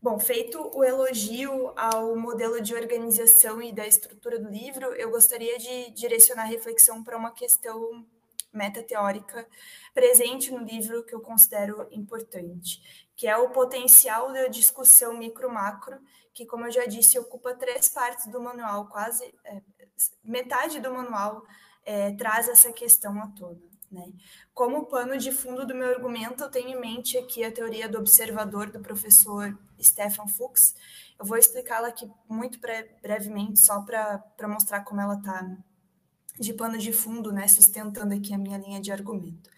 Bom, feito o elogio ao modelo de organização e da estrutura do livro, eu gostaria de direcionar a reflexão para uma questão metateórica presente no livro que eu considero importante, que é o potencial da discussão micro-macro, que, como eu já disse, ocupa três partes do manual, quase é, metade do manual é, traz essa questão à tona. Né? Como pano de fundo do meu argumento, eu tenho em mente aqui a teoria do observador do professor Stefan Fuchs. Eu vou explicá-la aqui muito brevemente, só para mostrar como ela está de pano de fundo, né, sustentando aqui a minha linha de argumento.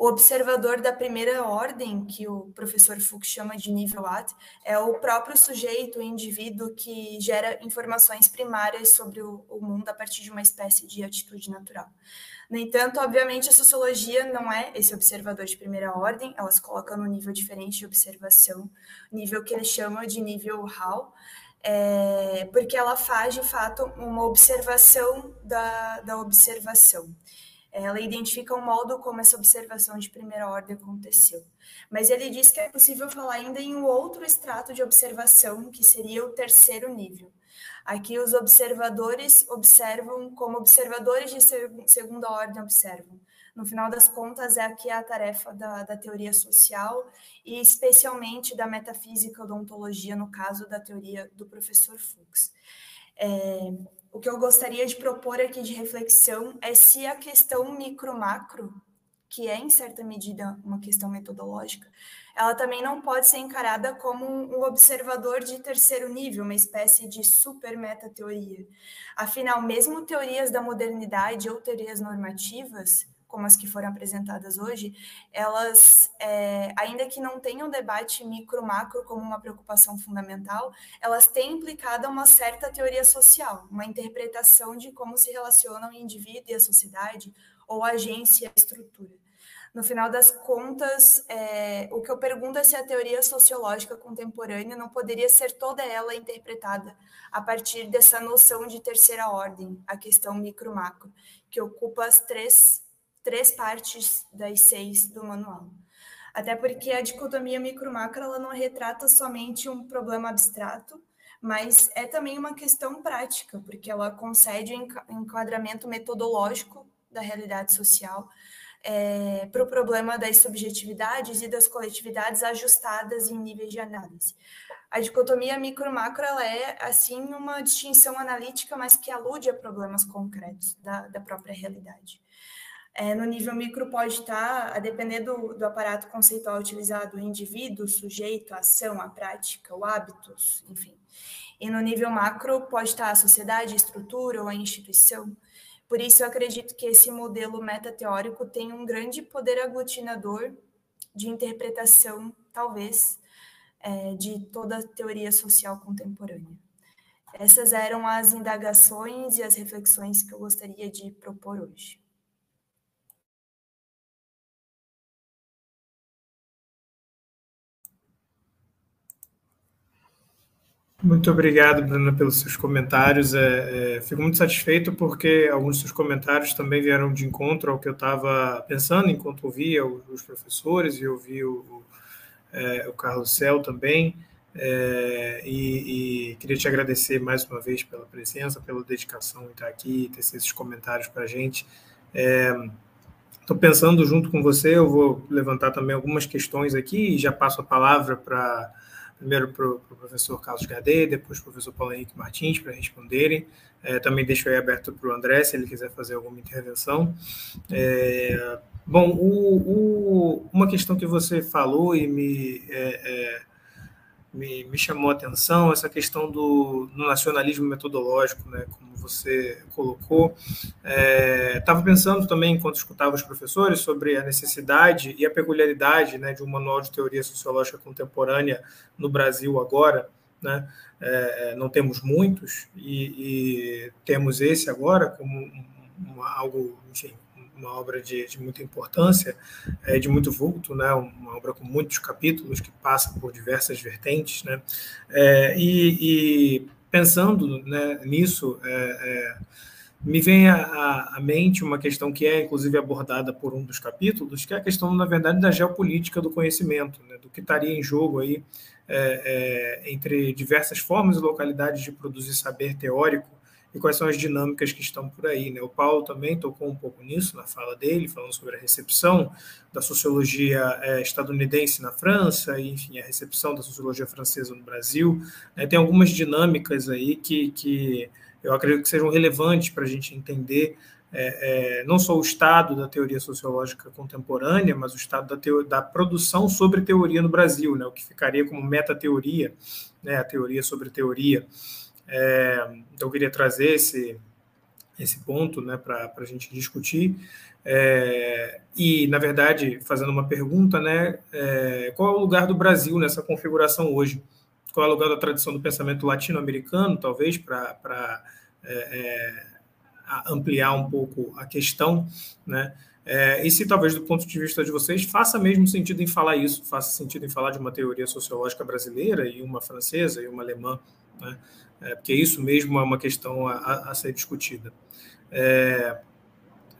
O observador da primeira ordem, que o professor Fuchs chama de nível AT, é o próprio sujeito, o indivíduo que gera informações primárias sobre o, mundo a partir de uma espécie de atitude natural. No entanto, obviamente, a sociologia não é esse observador de primeira ordem, ela se coloca num nível diferente de observação, nível que ele chama de nível Hall, é, porque ela faz, de fato, uma observação da, da observação. Ela identifica o modo como essa observação de primeira ordem aconteceu. Mas ele diz que é possível falar ainda em um outro extrato de observação, que seria o terceiro nível. Aqui os observadores observam como observadores de segunda ordem observam. No final das contas, é aqui a tarefa da, da teoria social e especialmente da metafísica odontologia, no caso da teoria do professor Fuchs. É, o que eu gostaria de propor aqui de reflexão é se a questão micro-macro, que é em certa medida uma questão metodológica, ela também não pode ser encarada como um observador de terceiro nível, uma espécie de super meta-teoria. Afinal, mesmo teorias da modernidade ou teorias normativas, como as que foram apresentadas hoje, elas, é, ainda que não tenham debate micro-macro como uma preocupação fundamental, elas têm implicado uma certa teoria social, uma interpretação de como se relacionam o indivíduo e a sociedade, ou a agência e a estrutura. No final das contas, é, o que eu pergunto é se a teoria sociológica contemporânea não poderia ser toda ela interpretada a partir dessa noção de terceira ordem, a questão micro-macro, que ocupa as três três partes das seis do manual. Até porque a dicotomia micro-macro ela não retrata somente um problema abstrato, mas é também uma questão prática, porque ela concede um enquadramento metodológico da realidade social é, para o problema das subjetividades e das coletividades ajustadas em níveis de análise. A dicotomia micro-macro ela é, assim, uma distinção analítica, mas que alude a problemas concretos da, da própria realidade. É, no nível micro pode estar, a depender do, do aparato conceitual utilizado, o indivíduo, o sujeito, a ação, a prática, o hábitos, enfim. E no nível macro pode estar a sociedade, a estrutura ou a instituição. Por isso, eu acredito que esse modelo metateórico tem um grande poder aglutinador de interpretação, talvez, é, de toda a teoria social contemporânea. Essas eram as indagações e as reflexões que eu gostaria de propor hoje. Muito obrigado, Bruna, pelos seus comentários. É, é, fico muito satisfeito porque alguns dos seus comentários também vieram de encontro ao que eu estava pensando enquanto ouvia os, professores e ouvi o, é, o Carlos Cel também. É, e, e, queria te agradecer mais uma vez pela presença, pela dedicação em estar aqui e ter esses comentários para a gente. Estou é, pensando junto com você, eu vou levantar também algumas questões aqui e já passo a palavra para primeiro para o pro professor Carlos Gadê, depois para o professor Paulo Henrique Martins para responderem. É, também deixo aí aberto para o André, se ele quiser fazer alguma intervenção. É, bom, o, o, uma questão que você falou e me, é, é me, me, chamou a atenção, essa questão do, do nacionalismo metodológico, né, como você colocou. Estava é, pensando também, enquanto escutava os professores, sobre a necessidade e a peculiaridade né, de um manual de teoria sociológica contemporânea no Brasil agora. Né? É, não temos muitos, e, e, temos esse agora como uma, algo, enfim, uma obra de, de muita importância, é, de muito vulto, né? uma obra com muitos capítulos que passa por diversas vertentes. Né? É, e, e pensando né, nisso, é, é, me vem à, mente uma questão que é, inclusive, abordada por um dos capítulos, que é a questão, na verdade, da geopolítica do conhecimento, né, do que estaria em jogo aí é, é entre diversas formas e localidades de produzir saber teórico e quais são as dinâmicas que estão por aí. Né? O Paulo também tocou um pouco nisso na fala dele, falando sobre a recepção da sociologia é, estadunidense na França, e, enfim, a recepção da sociologia francesa no Brasil. Né? Tem algumas dinâmicas aí que, que eu acredito que sejam relevantes para a gente entender é, é, não só o estado da teoria sociológica contemporânea, mas o estado da, da produção sobre teoria no Brasil, né? o que ficaria como metateoria, né? a teoria sobre teoria. É, então, eu queria trazer esse, esse ponto né, para a gente discutir. É, e, na verdade, fazendo uma pergunta, né, é, qual é o lugar do Brasil nessa configuração hoje? Qual é o lugar da tradição do pensamento latino-americano, talvez, para é, é, ampliar um pouco a questão, né? É, e se talvez do ponto de vista de vocês faça mesmo sentido em falar isso, faça sentido em falar de uma teoria sociológica brasileira e uma francesa e uma alemã, né? É, porque isso mesmo é uma questão a, a ser discutida. É,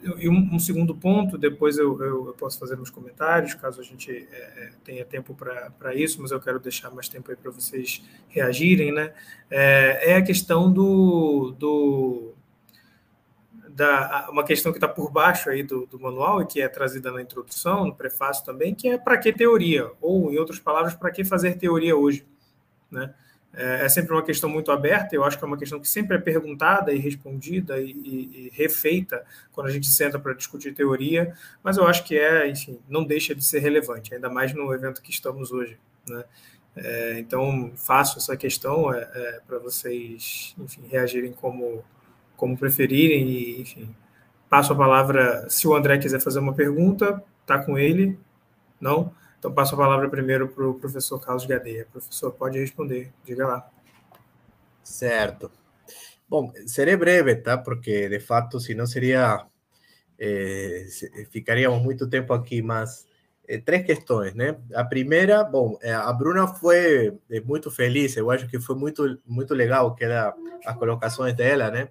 e um, um, segundo ponto, depois eu, eu, eu, posso fazer nos comentários, caso a gente é, é tenha tempo para isso, mas eu quero deixar mais tempo aí para vocês reagirem, né? É, é, a questão do, do da, uma questão que está por baixo aí do, do, manual e que é trazida na introdução, no prefácio também, que é para que teoria? Ou, em outras palavras, para que fazer teoria hoje? Né? É, é sempre uma questão muito aberta, eu acho que é uma questão que sempre é perguntada e respondida e, e, e refeita quando a gente senta para discutir teoria, mas eu acho que é, enfim, não deixa de ser relevante, ainda mais no evento que estamos hoje. Né? É, então, faço essa questão é, é para vocês, enfim, reagirem como, como preferirem e, enfim, passo a palavra, se o André quiser fazer uma pergunta, tá com ele, não? Então, passo a palavra primeiro para o professor Carlos Gadeia. Professor, pode responder, diga lá. Certo. Bom, serei breve, tá? Porque, de fato, senão seria... Eh, ficaríamos muito tempo aqui, mas eh, três questões, né? A primeira, bom, eh, a Bruna foi muito feliz, eu acho que foi muito, muito legal que era as colocações dela, né?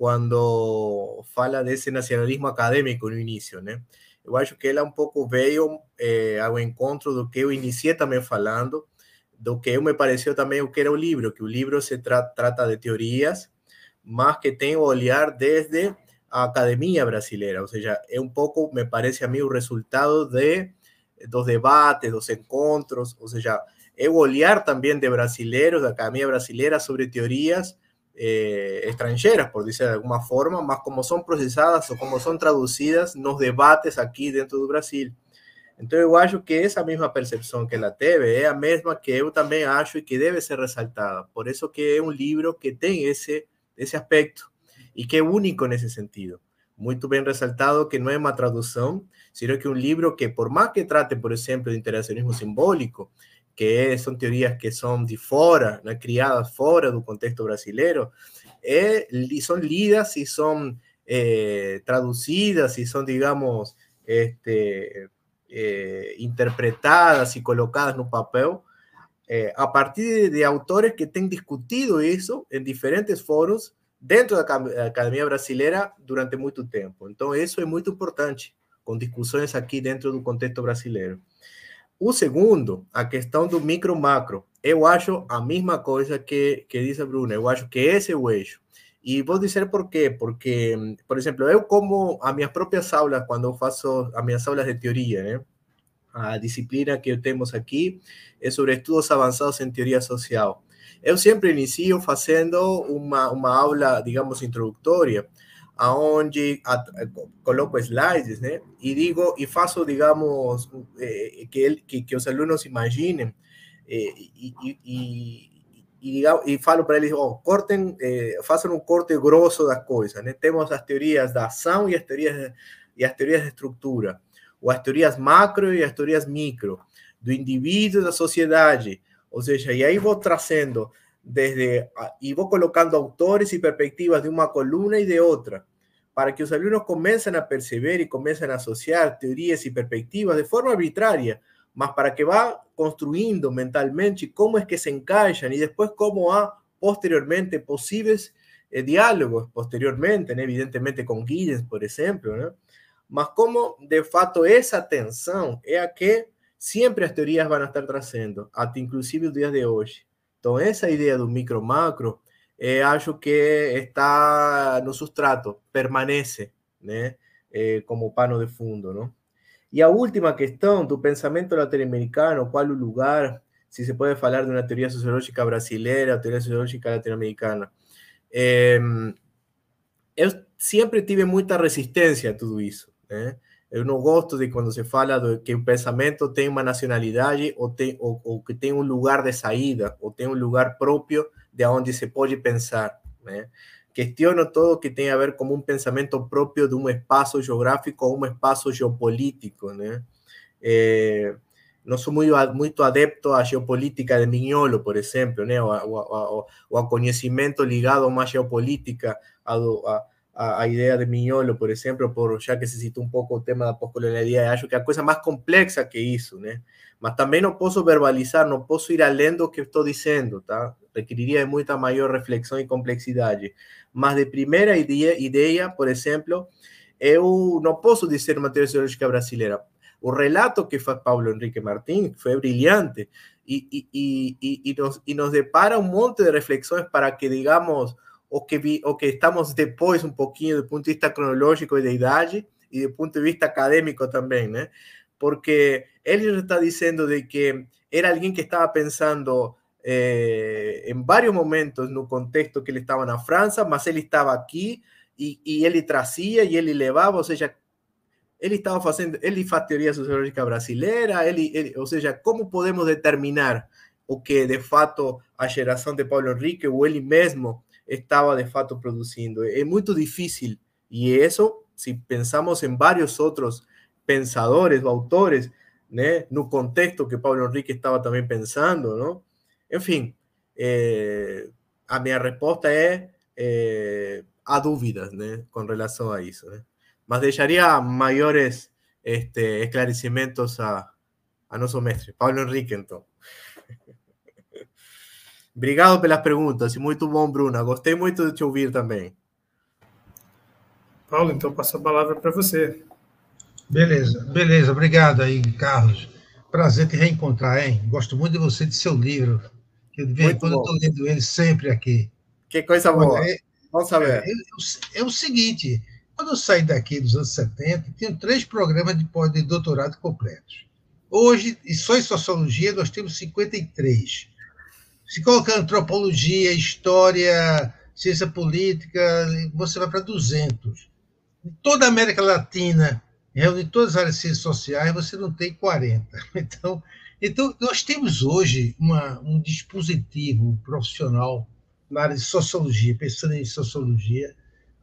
quando fala desse nacionalismo acadêmico no início, né? Eu acho que ela um pouco veio é, ao encontro do que eu iniciei também falando, do que me pareceu também o que era o livro, que o livro se tra trata de teorias, mas que tem o olhar desde a academia brasileira, ou seja, é um pouco, me parece a mim, o resultado de dos debates, dos encontros, ou seja, é o olhar também de brasileiros, da academia brasileira sobre teorias eh, estrangeiras, por dizer de alguma forma, mas como são processadas ou como são traduzidas nos debates aqui dentro do Brasil. Então, eu acho que essa mesma percepção que ela teve é a mesma que eu também acho e que deve ser ressaltada. Por isso que é um livro que tem esse, esse aspecto e que é único nesse sentido. Muito bem ressaltado que não é uma tradução, sino que é um livro que, por mais que trate, por exemplo, de interacionismo simbólico, que são teorias que são de fora, né, criadas fora do contexto brasileiro, é, são lidas e são é, traduzidas e digamos, este, eh, interpretadas y colocadas un papel eh, a partir de, autores que han discutido eso en diferentes foros dentro de la Academia Brasileira durante mucho tiempo. Entonces, eso es muy importante, con discusiones aquí dentro del contexto brasileiro. O segundo, a questão do micro-macro. Eu acho a mesma coisa que, que diz a Bruna. Eu acho que esse é o eixo. E vou dizer por quê. Porque, por exemplo, eu como as minhas próprias aulas, quando eu faço as minhas aulas de teoria, né? A disciplina que temos aqui é sobre estudos avançados em teoria social. Eu sempre inicio fazendo uma, uma aula, digamos, introdutória, aonde a, coloco slides, né? E digo, e faço, digamos, eh, que, que, que os alunos imaginem eh, e, digamos, e falo para eles, oh, cortem, eh, façam um corte grosso das coisas, né? Temos as teorias da ação e as teorias e as teorias de estrutura, ou as teorias macro e as teorias micro, do indivíduo da sociedade, ou seja, e aí vou trazendo desde e vou colocando autores e perspectivas de uma coluna e de outra, para que os alunos comecem a perceber e comecem a associar teorias e perspectivas de forma arbitrária, mas para que vá construindo mentalmente cómo es que se encaixan y después cómo ha posteriormente posibles eh, diálogos, posteriormente, evidentemente con Giddens, por ejemplo, ¿no? mas como de fato esa tensión es a que siempre las teorías van a estar trazendo, hasta inclusive los días de hoy. Entonces, esa idea de un micro-macro, eh, acho que está no sustrato, permanece ¿no? Eh, como pano de fundo, ¿no? Y a última cuestión, tu pensamiento latinoamericano, ¿cuál lugar? Si se puede hablar de una teoría sociológica brasileira o teoría sociológica latinoamericana. Eh, eu sempre tive muita resistência a tudo isso. Né? Eu não gosto de quando se fala de que o pensamento tem uma nacionalidade ou, ou, ou que tem um lugar de saída, ou tem um lugar próprio de onde se pode pensar. Né? Questiono todo que tem a ver com um pensamento próprio de um espaço geográfico ou um espaço geopolítico, né? É, não sou muito, muito adepto à geopolítica de Mignolo, por exemplo, né? ou, ou, ou a conhecimento ligado a geopolítica, a, a, a, de Mignolo, por exemplo, por, já que se citou um pouco o tema da pós-colonialidade, acho que é a coisa mais complexa que isso, né? Mas também não posso verbalizar, não posso ir além do que estou dizendo, tá? Requeriria de muita maior reflexão e complexidade. Mas de primeira ideia, ideia por exemplo, eu não posso dizer uma teoria sociológica brasileira. O relato que faz Paulo Henrique Martins foi brilhante e, e, e, e, nos, e nos depara um monte de reflexões para que, digamos, o que, o que estamos depois um pouquinho do ponto de vista cronológico e de idade e do ponto de vista acadêmico também, né? Porque ele está dizendo de que era alguém que estava pensando eh, en varios momentos no contexto que ele estava na França, mas ele estava aqui e, e ele trazia e ele levava, ou seja, ele estava fazendo, ele faz teoria sociológica brasileira, ele, ele, ou seja, como podemos determinar o que de fato a geração de Paulo Henrique ou ele mesmo estava de fato produzindo? É muito difícil e isso, se pensamos em vários outros pensadores, autores, né, no contexto que Paulo Henrique estava também pensando, não? Enfim, é, a minha resposta é, é há dúvidas né, com relação a isso. Né? Mas deixaria maiores este, esclarecimentos a, a nosso mestre, Paulo Henrique, então. Obrigado pelas perguntas e muito bom, Bruna. Gostei muito de te ouvir também. Paulo, então passo a palavra para você. Beleza, beleza. Obrigado aí, Carlos. Prazer te reencontrar, hein? Gosto muito de você, de seu livro. Que de vez em quando eu estou lendo ele sempre aqui. Que coisa boa. É, Vamos saber. É, é, é, o seguinte, quando eu saí daqui dos anos 70, tinha três programas de pós-doutorado completos. Hoje, e só em sociologia, nós temos 53. Se colocar antropologia, história, ciência política, você vai para 200. Em toda a América Latina, reúne todas as áreas de ciências sociais, você não tem 40. Então, então nós temos hoje uma, um dispositivo profissional na área de sociologia, pensando em sociologia,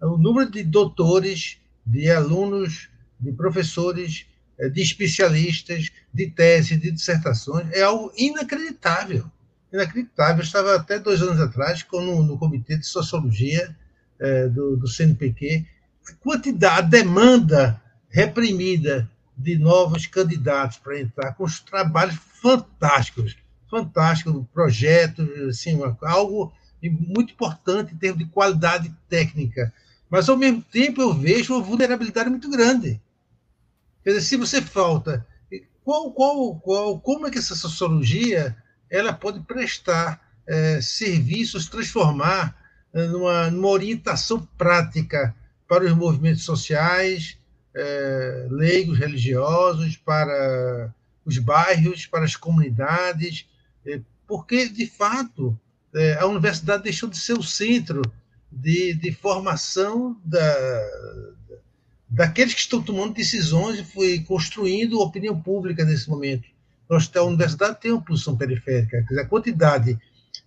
o número de doutores, de alunos, de professores, eh, de especialistas, de teses, de dissertações, é algo inacreditável. Inacreditável. Eu estava até dois anos atrás no, no Comitê de Sociologia é, do, do CNPq, a quantidade, a demanda reprimida de novos candidatos para entrar, com os trabalhos fantásticos, fantásticos, projetos, assim, algo muito importante em termos de qualidade técnica. Mas, ao mesmo tempo, eu vejo uma vulnerabilidade muito grande. Quer dizer, se você falta, qual, qual, qual, como é que essa sociologia ela pode prestar é, serviços, transformar é, numa, numa orientação prática para os movimentos sociais, é, leigos religiosos, para os bairros, para as comunidades, é, porque, de fato, é, a universidade deixou de ser o centro de, de formação da, daqueles que estão tomando decisões e construindo opinião pública nesse momento. Nós, a universidade tem uma posição periférica, quer dizer, a quantidade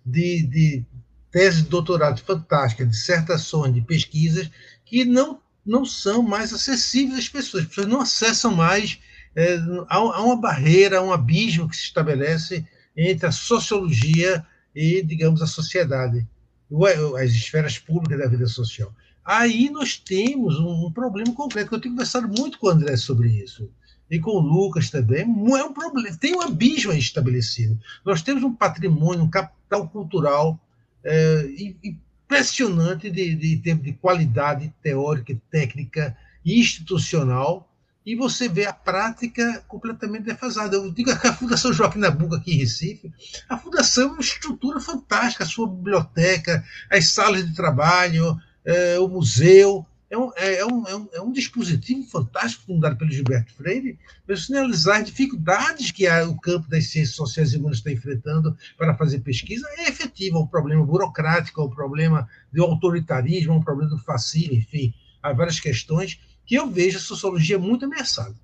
de, de teses de doutorado fantásticas, dissertações, de pesquisas, que não, não são mais acessíveis às pessoas. As pessoas não acessam mais, é, há, uma barreira, um abismo que se estabelece entre a sociologia e, digamos, a sociedade, as esferas públicas da vida social. Aí nós temos um, problema concreto, que eu tenho conversado muito com o André sobre isso, e com o Lucas também, é um problema, tem um abismo estabelecido. Nós temos um patrimônio, um capital cultural é, impressionante de, de, de, de qualidade teórica, técnica e institucional, e você vê a prática completamente defasada. Eu digo que a Fundação Joaquim Nabuco aqui em Recife, a fundação é uma estrutura fantástica, a sua biblioteca, as salas de trabalho, é, o museu, é um, é, é, um, é, um, é um dispositivo fantástico fundado pelo Gilberto Freire para sinalizar as dificuldades que o campo das ciências sociais e humanas está enfrentando para fazer pesquisa. É efetivo, é um problema burocrático, é um problema do autoritarismo, é um problema do fascismo, enfim, há várias questões que eu vejo a sociologia muito ameaçada.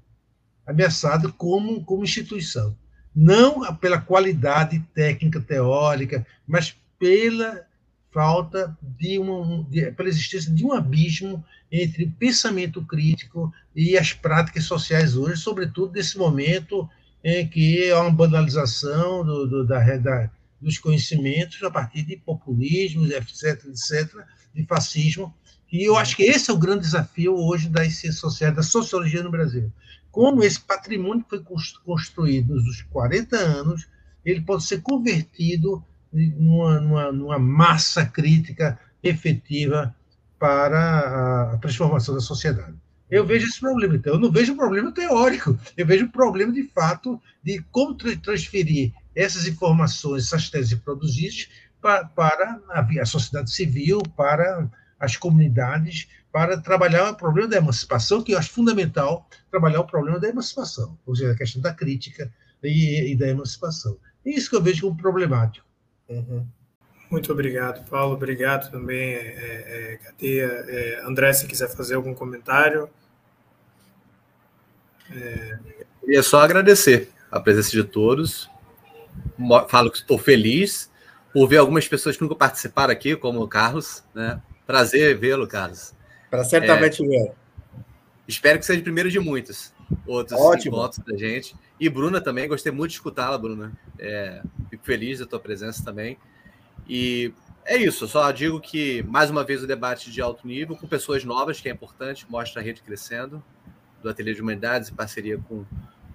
Ameaçada como, como instituição. Não pela qualidade técnica, teórica, mas pela falta de uma, de, pela existência de um abismo entre o pensamento crítico e as práticas sociais hoje, sobretudo nesse momento em que há uma banalização do, do, da, da, dos conhecimentos a partir de populismos, etc., etc., de fascismo, e eu acho que esse é o grande desafio hoje das ciências sociais, da sociologia no Brasil. Como esse patrimônio que foi construído nos 40 anos, ele pode ser convertido numa, numa, numa massa crítica efetiva para a transformação da sociedade. Eu vejo esse problema. Então, eu não vejo um problema teórico, eu vejo um problema de fato de como transferir essas informações, essas teses produzidas para, para a, sociedade civil, para as comunidades para trabalhar o problema da emancipação, que eu acho fundamental trabalhar o problema da emancipação, ou seja, a questão da crítica e, e da emancipação. É isso que eu vejo como problemático. Uhum. Muito obrigado, Paulo. Obrigado também, é, é, Cadeia. É, André, se quiser fazer algum comentário. É... Queria só agradecer a presença de todos. Falo que estou feliz por ver algumas pessoas que nunca participaram aqui, como o Carlos, né? Prazer vê-lo, Carlos. Para certamente é, ver. Espero que seja o primeiro de muitos outros Ótimo. encontros da gente. E Bruna também, gostei muito de escutá-la, Bruna. É, fico feliz da tua presença também. E é isso, só digo que, mais uma vez, o debate de alto nível, com pessoas novas, que é importante, mostra a rede crescendo, do Ateliê de Humanidades, em parceria com,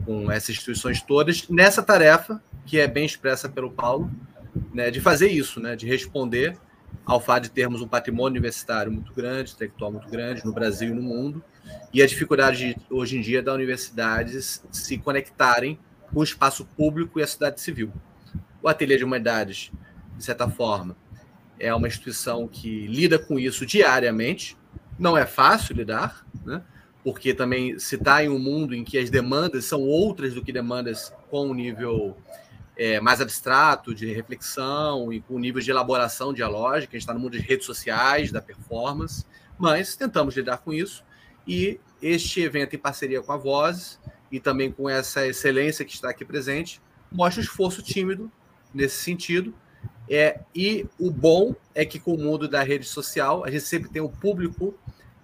com essas instituições todas, nessa tarefa, que é bem expressa pelo Paulo, né, de fazer isso, né, de responder ao fato de termos um patrimônio universitário muito grande, intelectual muito grande, no Brasil e no mundo, e a dificuldade hoje em dia das universidades se conectarem com o espaço público e a cidade civil. O Ateliê de Humanidades, de certa forma, é uma instituição que lida com isso diariamente. Não é fácil lidar, né? porque também se está em um mundo em que as demandas são outras do que demandas com um nível é, mais abstrato de reflexão e com um nível de elaboração dialógica. A gente está no mundo de redes sociais, da performance, mas tentamos lidar com isso. E este evento, em parceria com a Voz e também com essa excelência que está aqui presente, mostra o esforço tímido nesse sentido. É, e o bom é que com o mundo da rede social, a gente sempre tem o público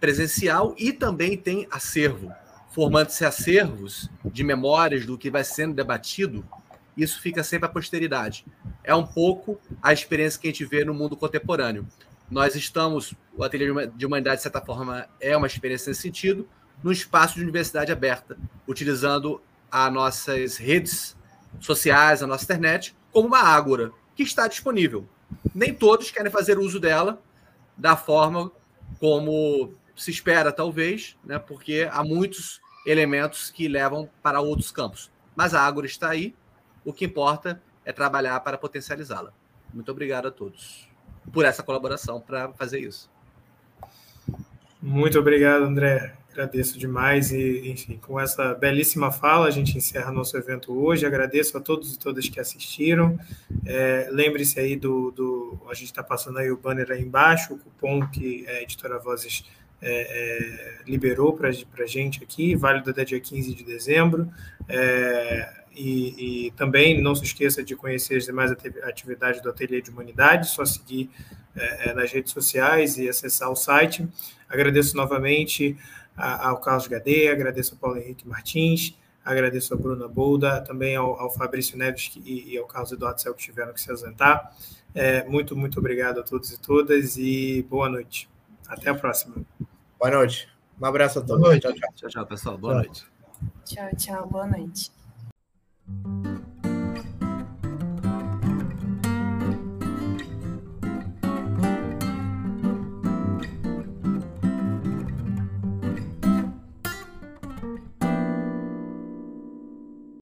presencial e também tem acervo, formando-se acervos de memórias do que vai sendo debatido. Isso fica sempre à posteridade. É um pouco a experiência que a gente vê no mundo contemporâneo. Nós estamos, o Ateliê de Humanidade, de certa forma, é uma experiência nesse sentido, num espaço de universidade aberta, utilizando as nossas redes sociais, a nossa internet, como uma ágora que está disponível. Nem todos querem fazer uso dela da forma como se espera, talvez, né, porque há muitos elementos que levam para outros campos. Mas a Ágora está aí, o que importa é trabalhar para potencializá-la. Muito obrigado a todos por essa colaboração para fazer isso. Muito obrigado, André. Agradeço demais e, enfim, com essa belíssima fala, a gente encerra nosso evento hoje. Agradeço a todos e todas que assistiram. É, Lembre-se aí do, do a gente está passando aí o banner aí embaixo, o cupom que a Editora Vozes é, é, liberou para a gente aqui, válido até dia 15 de dezembro. É, e, e, também não se esqueça de conhecer as demais atividades do Ateliê de Humanidade, só seguir é, é, nas redes sociais e acessar o site. Agradeço novamente ao Carlos Gadeia, agradeço ao Paulo Henrique Martins, agradeço a Bruna Bolda, também ao, ao Fabrício Neves e, e, ao Carlos Eduardo Cel que tiveram que se ausentar. É, muito, muito obrigado a todos e todas e boa noite. Até a próxima. Boa noite. Um abraço a todos. Boa noite. Tchau, tchau. Tchau, tchau, pessoal. Boa tchau. noite. Tchau, tchau. Boa noite. Música